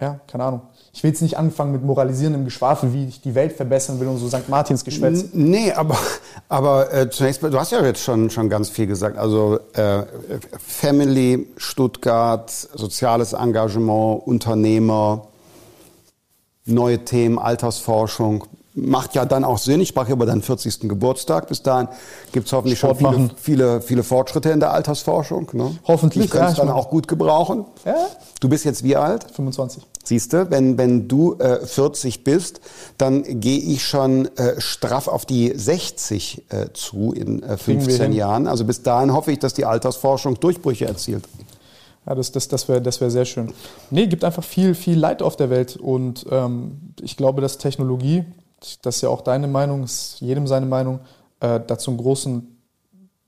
ja, keine Ahnung ich will jetzt nicht anfangen mit moralisierendem Geschwafel, wie ich die Welt verbessern will und so St. Martins Geschwätz. Nee, aber, aber äh, zunächst, du hast ja jetzt schon, schon ganz viel gesagt. Also äh, Family, Stuttgart, soziales Engagement, Unternehmer, neue Themen, Altersforschung. Macht ja dann auch Sinn. Ich sprach über deinen 40. Geburtstag. Bis dahin gibt es hoffentlich Sport schon viele, viele, viele, Fortschritte in der Altersforschung. Ne? Hoffentlich. Ich kann es dann auch gut gebrauchen. Ja? Du bist jetzt wie alt? 25. Siehst du, wenn, wenn du äh, 40 bist, dann gehe ich schon äh, straff auf die 60 äh, zu in äh, 15 Jahren. Also bis dahin hoffe ich, dass die Altersforschung Durchbrüche erzielt. Ja, das, das, das wäre das wär sehr schön. Nee, gibt einfach viel, viel Leid auf der Welt. Und ähm, ich glaube, dass Technologie, das ist ja auch deine Meinung, ist jedem seine Meinung, äh, dazu einen großen,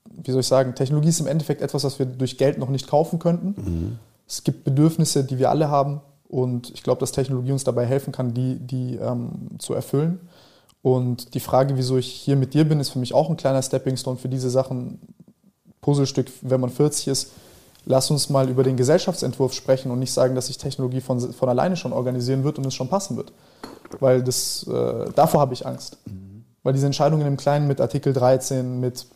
wie soll ich sagen, Technologie ist im Endeffekt etwas, was wir durch Geld noch nicht kaufen könnten. Mhm. Es gibt Bedürfnisse, die wir alle haben. Und ich glaube, dass Technologie uns dabei helfen kann, die, die ähm, zu erfüllen. Und die Frage, wieso ich hier mit dir bin, ist für mich auch ein kleiner Stepping Stone für diese Sachen. Puzzlestück, wenn man 40 ist, lass uns mal über den Gesellschaftsentwurf sprechen und nicht sagen, dass sich Technologie von, von alleine schon organisieren wird und es schon passen wird. Weil das, äh, davor habe ich Angst. Mhm. Weil diese Entscheidungen im Kleinen mit Artikel 13, mit,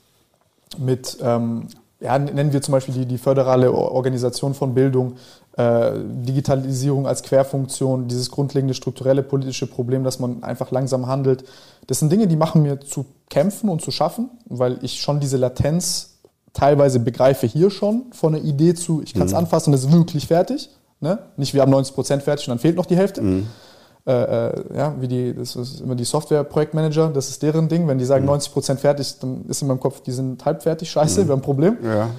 mit ähm, ja, nennen wir zum Beispiel die, die föderale Organisation von Bildung, äh, Digitalisierung als Querfunktion, dieses grundlegende strukturelle politische Problem, dass man einfach langsam handelt. Das sind Dinge, die machen mir zu kämpfen und zu schaffen, weil ich schon diese Latenz teilweise begreife hier schon von der Idee zu, ich kann es mhm. anfassen und es ist wirklich fertig. Ne? Nicht wir haben 90 Prozent fertig und dann fehlt noch die Hälfte. Mhm. Äh, äh, ja, wie die, das ist immer die Software-Projektmanager, das ist deren Ding. Wenn die sagen mhm. 90 Prozent fertig, dann ist in meinem Kopf, die sind halb fertig, scheiße, mhm. wir haben ein Problem. Ja.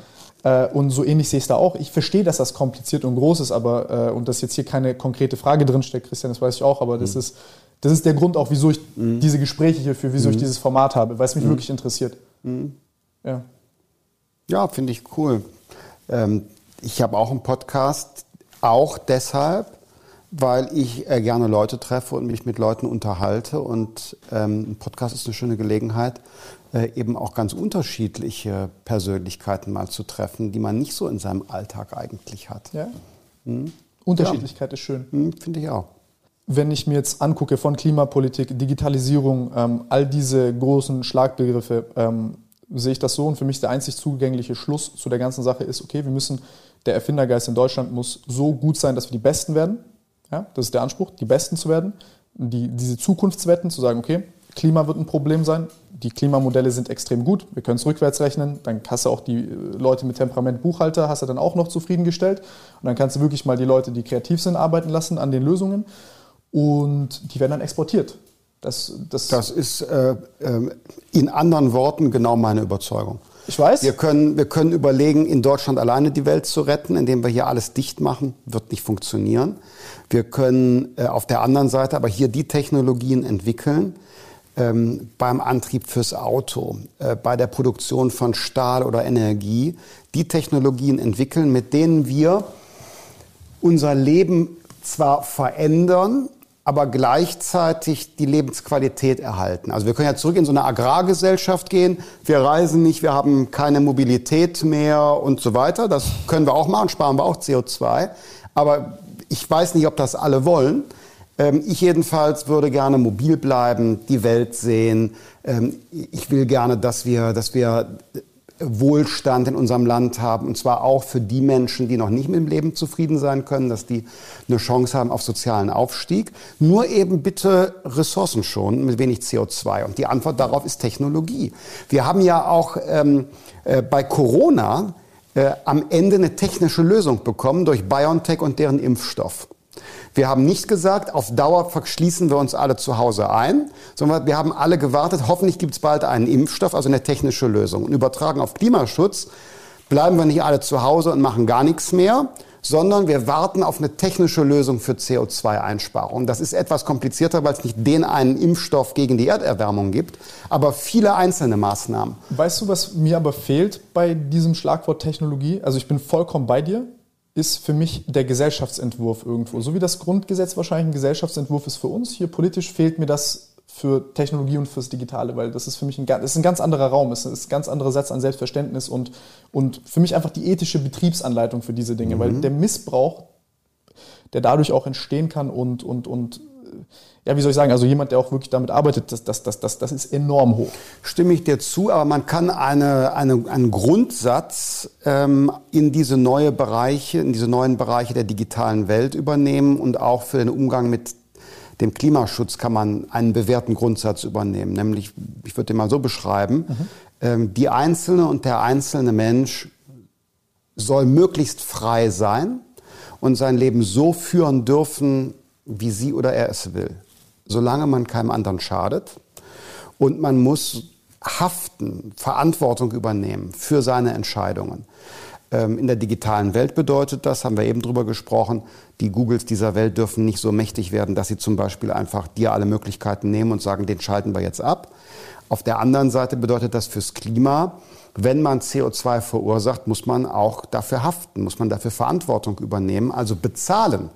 Äh, und so ähnlich sehe ich es da auch. Ich verstehe, dass das kompliziert und groß ist, aber äh, und dass jetzt hier keine konkrete Frage drinsteckt, Christian, das weiß ich auch, aber das mhm. ist das ist der Grund auch, wieso ich mhm. diese Gespräche hier führe, wieso ich dieses Format habe, weil es mich wirklich interessiert. Ja. Ja, finde ich cool. Ähm, ich habe auch einen Podcast, auch deshalb, weil ich äh, gerne Leute treffe und mich mit Leuten unterhalte. Und ähm, ein Podcast ist eine schöne Gelegenheit, äh, eben auch ganz unterschiedliche Persönlichkeiten mal zu treffen, die man nicht so in seinem Alltag eigentlich hat. Ja. Hm? Unterschiedlichkeit ja. ist schön. Hm, Finde ich auch. Wenn ich mir jetzt angucke von Klimapolitik, Digitalisierung, ähm, all diese großen Schlagbegriffe, ähm, sehe ich das so und für mich der einzig zugängliche Schluss zu der ganzen Sache ist, okay, wir müssen, der Erfindergeist in Deutschland muss so gut sein, dass wir die Besten werden. Ja, das ist der Anspruch, die Besten zu werden. Die, diese Zukunftswetten, zu sagen, okay, Klima wird ein Problem sein. Die Klimamodelle sind extrem gut. Wir können es rückwärts rechnen. Dann hast du auch die äh, Leute mit Temperament Buchhalter, hast du dann auch noch zufriedengestellt. Und dann kannst du wirklich mal die Leute, die kreativ sind, arbeiten lassen an den Lösungen. Und die werden dann exportiert. Das, das, das ist äh, äh, in anderen Worten genau meine Überzeugung. Ich weiß. Wir können, wir können überlegen, in Deutschland alleine die Welt zu retten, indem wir hier alles dicht machen. Wird nicht funktionieren. Wir können äh, auf der anderen Seite aber hier die Technologien entwickeln, ähm, beim Antrieb fürs Auto, äh, bei der Produktion von Stahl oder Energie, die Technologien entwickeln, mit denen wir unser Leben zwar verändern, aber gleichzeitig die Lebensqualität erhalten. Also wir können ja zurück in so eine Agrargesellschaft gehen. Wir reisen nicht, wir haben keine Mobilität mehr und so weiter. Das können wir auch machen, sparen wir auch CO2. Aber ich weiß nicht, ob das alle wollen. Ähm, ich jedenfalls würde gerne mobil bleiben, die Welt sehen. Ähm, ich will gerne, dass wir, dass wir Wohlstand in unserem Land haben. Und zwar auch für die Menschen, die noch nicht mit dem Leben zufrieden sein können, dass die eine Chance haben auf sozialen Aufstieg. Nur eben bitte Ressourcen schonen mit wenig CO2. Und die Antwort darauf ist Technologie. Wir haben ja auch ähm, äh, bei Corona äh, am Ende eine technische Lösung bekommen durch BioNTech und deren Impfstoff. Wir haben nicht gesagt, auf Dauer verschließen wir uns alle zu Hause ein, sondern wir haben alle gewartet, hoffentlich gibt es bald einen Impfstoff, also eine technische Lösung. Und übertragen auf Klimaschutz bleiben wir nicht alle zu Hause und machen gar nichts mehr, sondern wir warten auf eine technische Lösung für CO2-Einsparung. Das ist etwas komplizierter, weil es nicht den einen Impfstoff gegen die Erderwärmung gibt, aber viele einzelne Maßnahmen. Weißt du, was mir aber fehlt bei diesem Schlagwort Technologie? Also ich bin vollkommen bei dir ist für mich der Gesellschaftsentwurf irgendwo. So wie das Grundgesetz wahrscheinlich ein Gesellschaftsentwurf ist für uns, hier politisch fehlt mir das für Technologie und fürs Digitale, weil das ist für mich ein, das ist ein ganz anderer Raum, es ist ein ganz anderer Satz an Selbstverständnis und, und für mich einfach die ethische Betriebsanleitung für diese Dinge, mhm. weil der Missbrauch, der dadurch auch entstehen kann und, und, und ja, wie soll ich sagen, also jemand, der auch wirklich damit arbeitet, das, das, das, das, das ist enorm hoch. Stimme ich dir zu, aber man kann eine, eine, einen Grundsatz ähm, in diese neue Bereiche, in diese neuen Bereiche der digitalen Welt übernehmen und auch für den Umgang mit dem Klimaschutz kann man einen bewährten Grundsatz übernehmen. Nämlich, ich würde den mal so beschreiben, mhm. ähm, die Einzelne und der einzelne Mensch soll möglichst frei sein und sein Leben so führen dürfen, wie sie oder er es will. Solange man keinem anderen schadet. Und man muss haften, Verantwortung übernehmen für seine Entscheidungen. Ähm, in der digitalen Welt bedeutet das, haben wir eben drüber gesprochen, die Googles dieser Welt dürfen nicht so mächtig werden, dass sie zum Beispiel einfach dir alle Möglichkeiten nehmen und sagen, den schalten wir jetzt ab. Auf der anderen Seite bedeutet das fürs Klima, wenn man CO2 verursacht, muss man auch dafür haften, muss man dafür Verantwortung übernehmen, also bezahlen.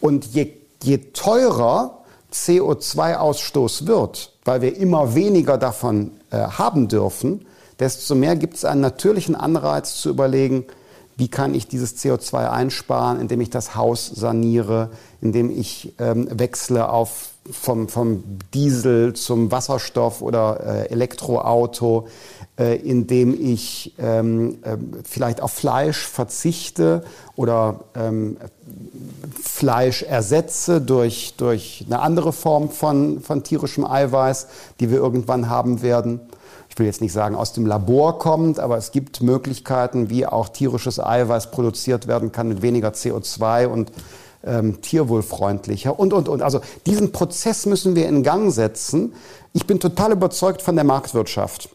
Und je, je teurer CO2-Ausstoß wird, weil wir immer weniger davon äh, haben dürfen, desto mehr gibt es einen natürlichen Anreiz zu überlegen, wie kann ich dieses CO2 einsparen, indem ich das Haus saniere, indem ich ähm, wechsle auf vom, vom Diesel zum Wasserstoff oder äh, Elektroauto, indem ich ähm, äh, vielleicht auf Fleisch verzichte oder ähm, Fleisch ersetze durch, durch eine andere Form von, von tierischem Eiweiß, die wir irgendwann haben werden ich will jetzt nicht sagen aus dem Labor kommt, aber es gibt Möglichkeiten, wie auch tierisches Eiweiß produziert werden kann mit weniger CO2 und ähm, tierwohlfreundlicher und, und, und. Also diesen Prozess müssen wir in Gang setzen. Ich bin total überzeugt von der Marktwirtschaft.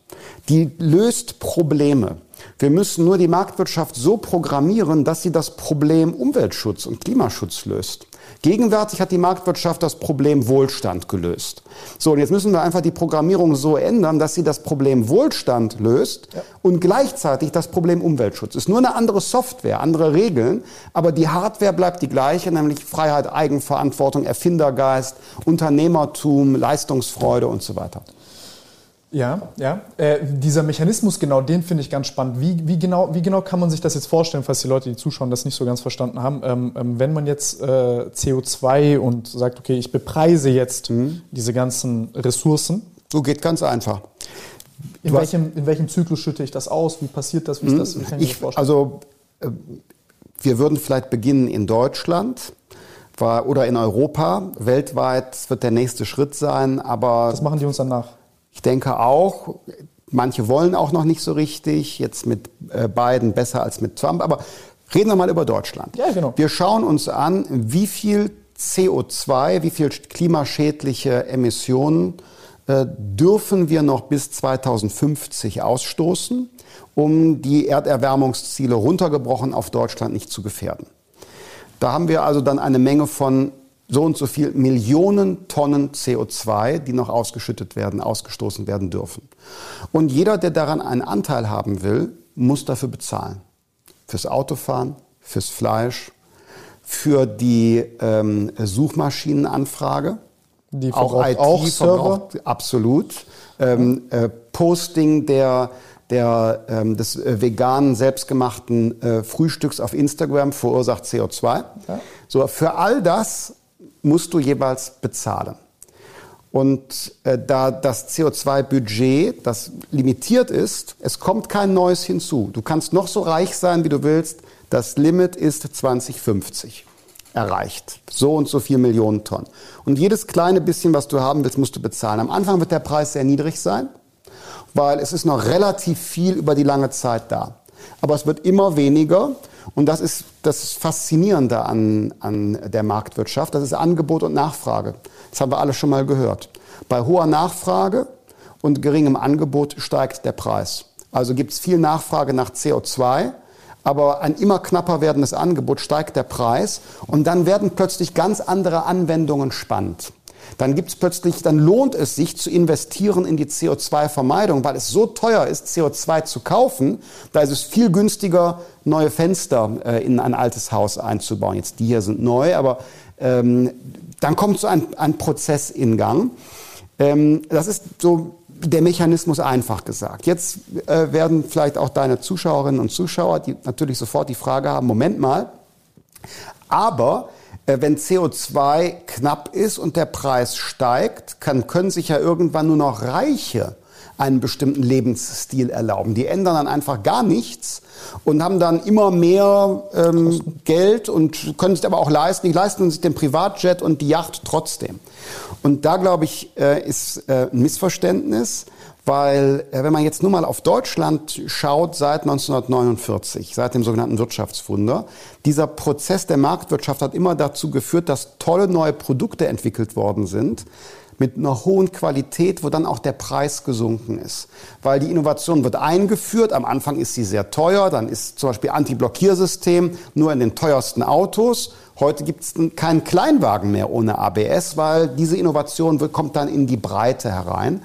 Die löst Probleme. Wir müssen nur die Marktwirtschaft so programmieren, dass sie das Problem Umweltschutz und Klimaschutz löst. Gegenwärtig hat die Marktwirtschaft das Problem Wohlstand gelöst. So, und jetzt müssen wir einfach die Programmierung so ändern, dass sie das Problem Wohlstand löst ja. und gleichzeitig das Problem Umweltschutz. Ist nur eine andere Software, andere Regeln, aber die Hardware bleibt die gleiche, nämlich Freiheit, Eigenverantwortung, Erfindergeist, Unternehmertum, Leistungsfreude und so weiter. Ja, ja. Äh, dieser Mechanismus, genau, den finde ich ganz spannend. Wie, wie, genau, wie genau kann man sich das jetzt vorstellen, falls die Leute, die zuschauen, das nicht so ganz verstanden haben? Ähm, ähm, wenn man jetzt äh, CO2 und sagt, okay, ich bepreise jetzt mhm. diese ganzen Ressourcen. So geht ganz einfach. In welchem, in welchem Zyklus schütte ich das aus? Wie passiert das? Wie, ist das? wie kann ich, ich vorstellen? Also, äh, wir würden vielleicht beginnen in Deutschland oder in Europa. Weltweit wird der nächste Schritt sein, aber. Was machen die uns dann nach? Ich denke auch, manche wollen auch noch nicht so richtig, jetzt mit äh, Biden besser als mit Trump, aber reden wir mal über Deutschland. Ja, genau. Wir schauen uns an, wie viel CO2, wie viel klimaschädliche Emissionen äh, dürfen wir noch bis 2050 ausstoßen, um die Erderwärmungsziele runtergebrochen auf Deutschland nicht zu gefährden. Da haben wir also dann eine Menge von so und so viel Millionen Tonnen CO2, die noch ausgeschüttet werden, ausgestoßen werden dürfen. Und jeder, der daran einen Anteil haben will, muss dafür bezahlen. Fürs Autofahren, fürs Fleisch, für die ähm, Suchmaschinenanfrage. Die auch IT auch Server? absolut. Ähm, äh, Posting der der, ähm, des äh, veganen, selbstgemachten äh, Frühstücks auf Instagram verursacht CO2. Ja. So, für all das musst du jeweils bezahlen. Und äh, da das CO2-Budget, das limitiert ist, es kommt kein neues hinzu. Du kannst noch so reich sein, wie du willst. Das Limit ist 2050 erreicht. So und so viel Millionen Tonnen. Und jedes kleine bisschen, was du haben willst, musst du bezahlen. Am Anfang wird der Preis sehr niedrig sein, weil es ist noch relativ viel über die lange Zeit da. Aber es wird immer weniger und das ist das Faszinierende an, an der Marktwirtschaft. Das ist Angebot und Nachfrage. Das haben wir alle schon mal gehört. Bei hoher Nachfrage und geringem Angebot steigt der Preis. Also gibt es viel Nachfrage nach CO2, aber ein immer knapper werdendes Angebot steigt der Preis und dann werden plötzlich ganz andere Anwendungen spannend dann gibt es plötzlich, dann lohnt es sich zu investieren in die CO2-Vermeidung, weil es so teuer ist, CO2 zu kaufen. Da ist es viel günstiger, neue Fenster äh, in ein altes Haus einzubauen. Jetzt die hier sind neu, aber ähm, dann kommt so ein, ein Prozess in Gang. Ähm, das ist so der Mechanismus einfach gesagt. Jetzt äh, werden vielleicht auch deine Zuschauerinnen und Zuschauer, die natürlich sofort die Frage haben, Moment mal, aber wenn CO2 knapp ist und der Preis steigt, kann, können sich ja irgendwann nur noch Reiche einen bestimmten Lebensstil erlauben. Die ändern dann einfach gar nichts und haben dann immer mehr ähm, Geld und können sich aber auch leisten. Die leisten sich den Privatjet und die Yacht trotzdem. Und da, glaube ich, äh, ist äh, ein Missverständnis. Weil äh, wenn man jetzt nur mal auf Deutschland schaut, seit 1949, seit dem sogenannten Wirtschaftswunder, dieser Prozess der Marktwirtschaft hat immer dazu geführt, dass tolle neue Produkte entwickelt worden sind, mit einer hohen Qualität, wo dann auch der Preis gesunken ist. Weil die Innovation wird eingeführt, am Anfang ist sie sehr teuer, dann ist zum Beispiel Anti-Blockiersystem nur in den teuersten Autos. Heute gibt es keinen Kleinwagen mehr ohne ABS, weil diese Innovation kommt dann in die Breite herein.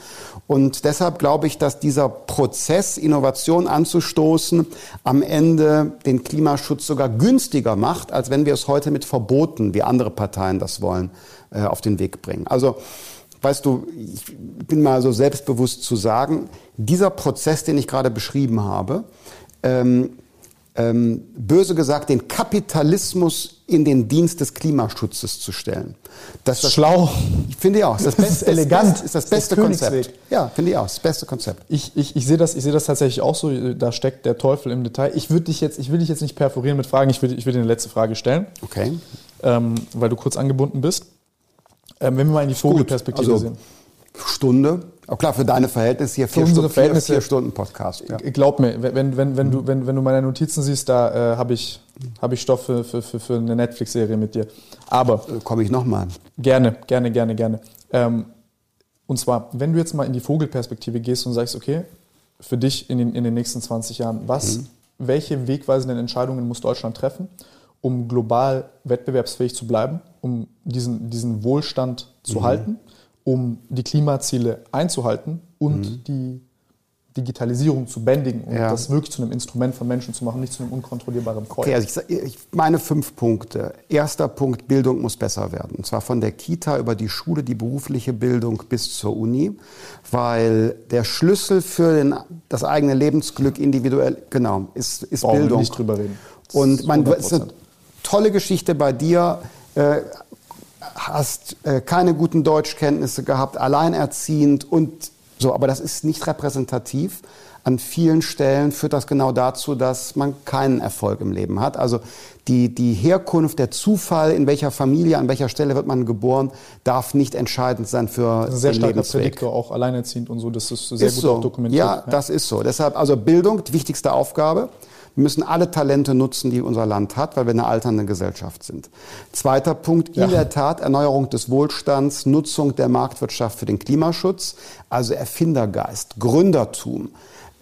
Und deshalb glaube ich, dass dieser Prozess, Innovation anzustoßen, am Ende den Klimaschutz sogar günstiger macht, als wenn wir es heute mit Verboten, wie andere Parteien das wollen, äh, auf den Weg bringen. Also, weißt du, ich bin mal so selbstbewusst zu sagen, dieser Prozess, den ich gerade beschrieben habe, ähm, ähm, böse gesagt, den Kapitalismus in den Dienst des Klimaschutzes zu stellen. Das ist schlau. Ich finde ja auch. Das, das ist elegant. Das ist das beste das Konzept. Ja, finde ich auch. Das beste Konzept. Ich, ich, ich sehe das, ich sehe das tatsächlich auch so. Da steckt der Teufel im Detail. Ich würde dich jetzt, ich will dich jetzt nicht perforieren mit Fragen. Ich will, ich will dir eine letzte Frage stellen. Okay. Ähm, weil du kurz angebunden bist. Ähm, wenn wir mal in die Vogelperspektive also, sehen. Stunde. Auch klar, für deine Verhältnisse hier vier, Stunden, vier, vier Stunden Podcast. Ja. Glaub mir, wenn, wenn, wenn, du, wenn, wenn du meine Notizen siehst, da äh, habe ich, hab ich Stoff für, für, für eine Netflix-Serie mit dir. Aber. Äh, Komme ich nochmal. Gerne, gerne, gerne, gerne. Ähm, und zwar, wenn du jetzt mal in die Vogelperspektive gehst und sagst, okay, für dich in den, in den nächsten 20 Jahren, was, mhm. welche wegweisenden Entscheidungen muss Deutschland treffen, um global wettbewerbsfähig zu bleiben, um diesen, diesen Wohlstand zu mhm. halten? Um die Klimaziele einzuhalten und mhm. die Digitalisierung zu bändigen und ja. das wirklich zu einem Instrument von Menschen zu machen, nicht zu einem unkontrollierbaren Kreuz. Okay, also ich, ich meine fünf Punkte. Erster Punkt, Bildung muss besser werden. Und zwar von der Kita über die Schule, die berufliche Bildung bis zur Uni, weil der Schlüssel für den, das eigene Lebensglück individuell, genau, ist, ist Brauchen Bildung. Wir nicht drüber reden. Und man, es ist eine tolle Geschichte bei dir. Äh, hast äh, keine guten Deutschkenntnisse gehabt, alleinerziehend und so, aber das ist nicht repräsentativ. An vielen Stellen führt das genau dazu, dass man keinen Erfolg im Leben hat. Also die, die Herkunft, der Zufall, in welcher Familie, an welcher Stelle wird man geboren, darf nicht entscheidend sein für das ist ein sehr starker Prädiktor, auch alleinerziehend und so. Das ist sehr ist gut so. dokumentiert. Ja, ja, das ist so. Deshalb, also Bildung, die wichtigste Aufgabe. Wir müssen alle Talente nutzen, die unser Land hat, weil wir eine alternde Gesellschaft sind. Zweiter Punkt, ja. in der Tat Erneuerung des Wohlstands, Nutzung der Marktwirtschaft für den Klimaschutz, also Erfindergeist, Gründertum.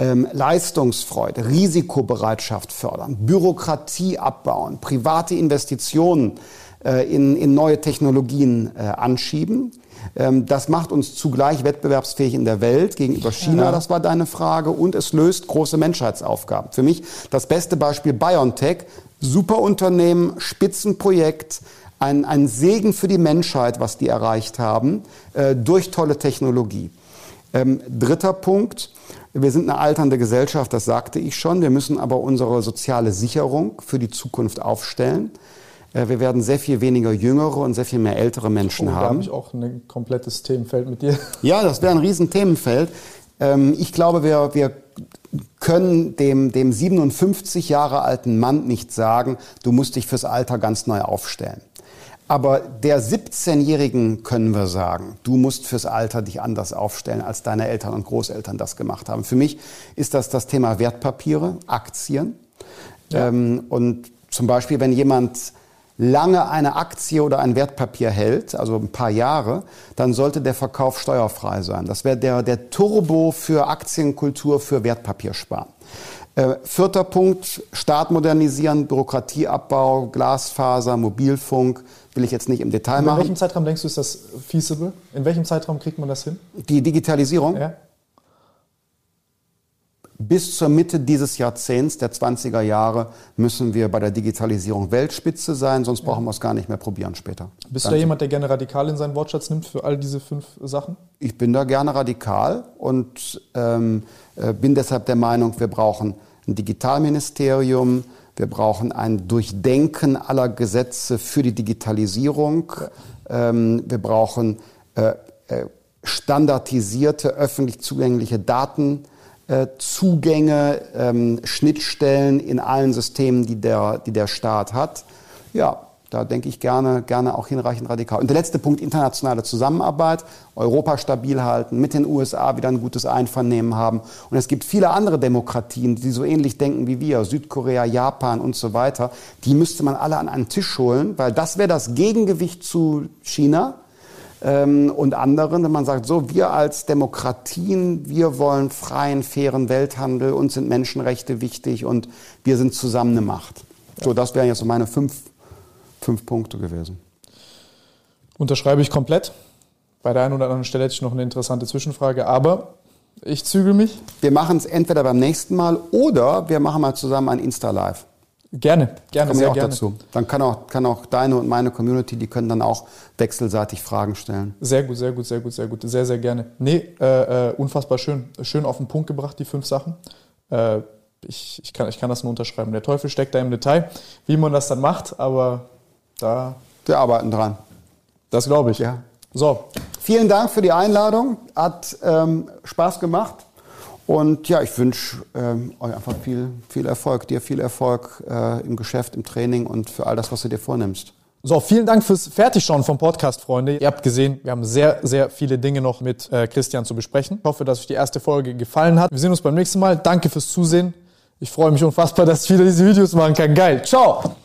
Ähm, Leistungsfreude, Risikobereitschaft fördern, Bürokratie abbauen, private Investitionen äh, in, in neue Technologien äh, anschieben. Ähm, das macht uns zugleich wettbewerbsfähig in der Welt gegenüber China, ja. das war deine Frage, und es löst große Menschheitsaufgaben. Für mich das beste Beispiel BioNTech, super Unternehmen, Spitzenprojekt, ein, ein Segen für die Menschheit, was die erreicht haben, äh, durch tolle Technologie. Ähm, dritter Punkt, wir sind eine alternde Gesellschaft, das sagte ich schon. Wir müssen aber unsere soziale Sicherung für die Zukunft aufstellen. Äh, wir werden sehr viel weniger jüngere und sehr viel mehr ältere Menschen oh, haben. Da habe ich auch ein komplettes Themenfeld mit dir. Ja, das wäre ein Riesenthemenfeld. Ähm, ich glaube, wir, wir können dem, dem 57 Jahre alten Mann nicht sagen, du musst dich fürs Alter ganz neu aufstellen. Aber der 17-Jährigen können wir sagen, du musst fürs Alter dich anders aufstellen, als deine Eltern und Großeltern das gemacht haben. Für mich ist das das Thema Wertpapiere, Aktien. Ja. Ähm, und zum Beispiel, wenn jemand lange eine Aktie oder ein Wertpapier hält, also ein paar Jahre, dann sollte der Verkauf steuerfrei sein. Das wäre der, der Turbo für Aktienkultur, für Wertpapiersparen. Äh, vierter Punkt, Staat modernisieren, Bürokratieabbau, Glasfaser, Mobilfunk, will ich jetzt nicht im Detail machen. In welchem Zeitraum denkst du, ist das feasible? In welchem Zeitraum kriegt man das hin? Die Digitalisierung? Ja bis zur Mitte dieses Jahrzehnts, der 20er Jahre, müssen wir bei der Digitalisierung Weltspitze sein, sonst brauchen wir es gar nicht mehr probieren später. Bist du da jemand, der gerne radikal in seinen Wortschatz nimmt für all diese fünf Sachen? Ich bin da gerne radikal und ähm, äh, bin deshalb der Meinung, wir brauchen ein Digitalministerium, wir brauchen ein Durchdenken aller Gesetze für die Digitalisierung, ja. ähm, wir brauchen äh, äh, standardisierte, öffentlich zugängliche Datenzugänge, ähm, Schnittstellen in allen Systemen, die der, die der Staat hat. Ja, da denke ich gerne, gerne auch hinreichend radikal. Und der letzte Punkt, internationale Zusammenarbeit, Europa stabil halten, mit den USA wieder ein gutes Einvernehmen haben. Und es gibt viele andere Demokratien, die so ähnlich denken wie wir, Südkorea, Japan und so weiter. Die müsste man alle an einen Tisch holen, weil das wäre das Gegengewicht zu China ähm, und anderen, wenn man sagt, so, wir als Demokratien, wir wollen freien, fairen Welthandel, uns sind Menschenrechte wichtig und wir sind zusammen eine Macht. So, das wären jetzt so meine fünf fünf Punkte gewesen. Unterschreibe ich komplett. Bei der einen oder anderen Stelle hätte ich noch eine interessante Zwischenfrage, aber ich zügel mich. Wir machen es entweder beim nächsten Mal oder wir machen mal zusammen ein Insta-Live. Gerne, gerne, sehr auch gerne. dazu. Dann kann auch, kann auch deine und meine Community, die können dann auch wechselseitig Fragen stellen. Sehr gut, sehr gut, sehr gut, sehr gut. Sehr, sehr gerne. Nee, äh, äh, unfassbar schön. Schön auf den Punkt gebracht, die fünf Sachen. Äh, ich, ich, kann, ich kann das nur unterschreiben. Der Teufel steckt da im Detail, wie man das dann macht, aber da Wir arbeiten dran. Das glaube ich. Ja. So. Vielen Dank für die Einladung. Hat ähm, Spaß gemacht. Und ja, ich wünsche ähm, euch einfach viel, viel Erfolg. Dir viel Erfolg äh, im Geschäft, im Training und für all das, was du dir vornimmst. So, vielen Dank fürs Fertigschauen vom Podcast, Freunde. Ihr habt gesehen, wir haben sehr, sehr viele Dinge noch mit äh, Christian zu besprechen. Ich hoffe, dass euch die erste Folge gefallen hat. Wir sehen uns beim nächsten Mal. Danke fürs Zusehen. Ich freue mich unfassbar, dass ich wieder diese Videos machen kann. Geil. Ciao.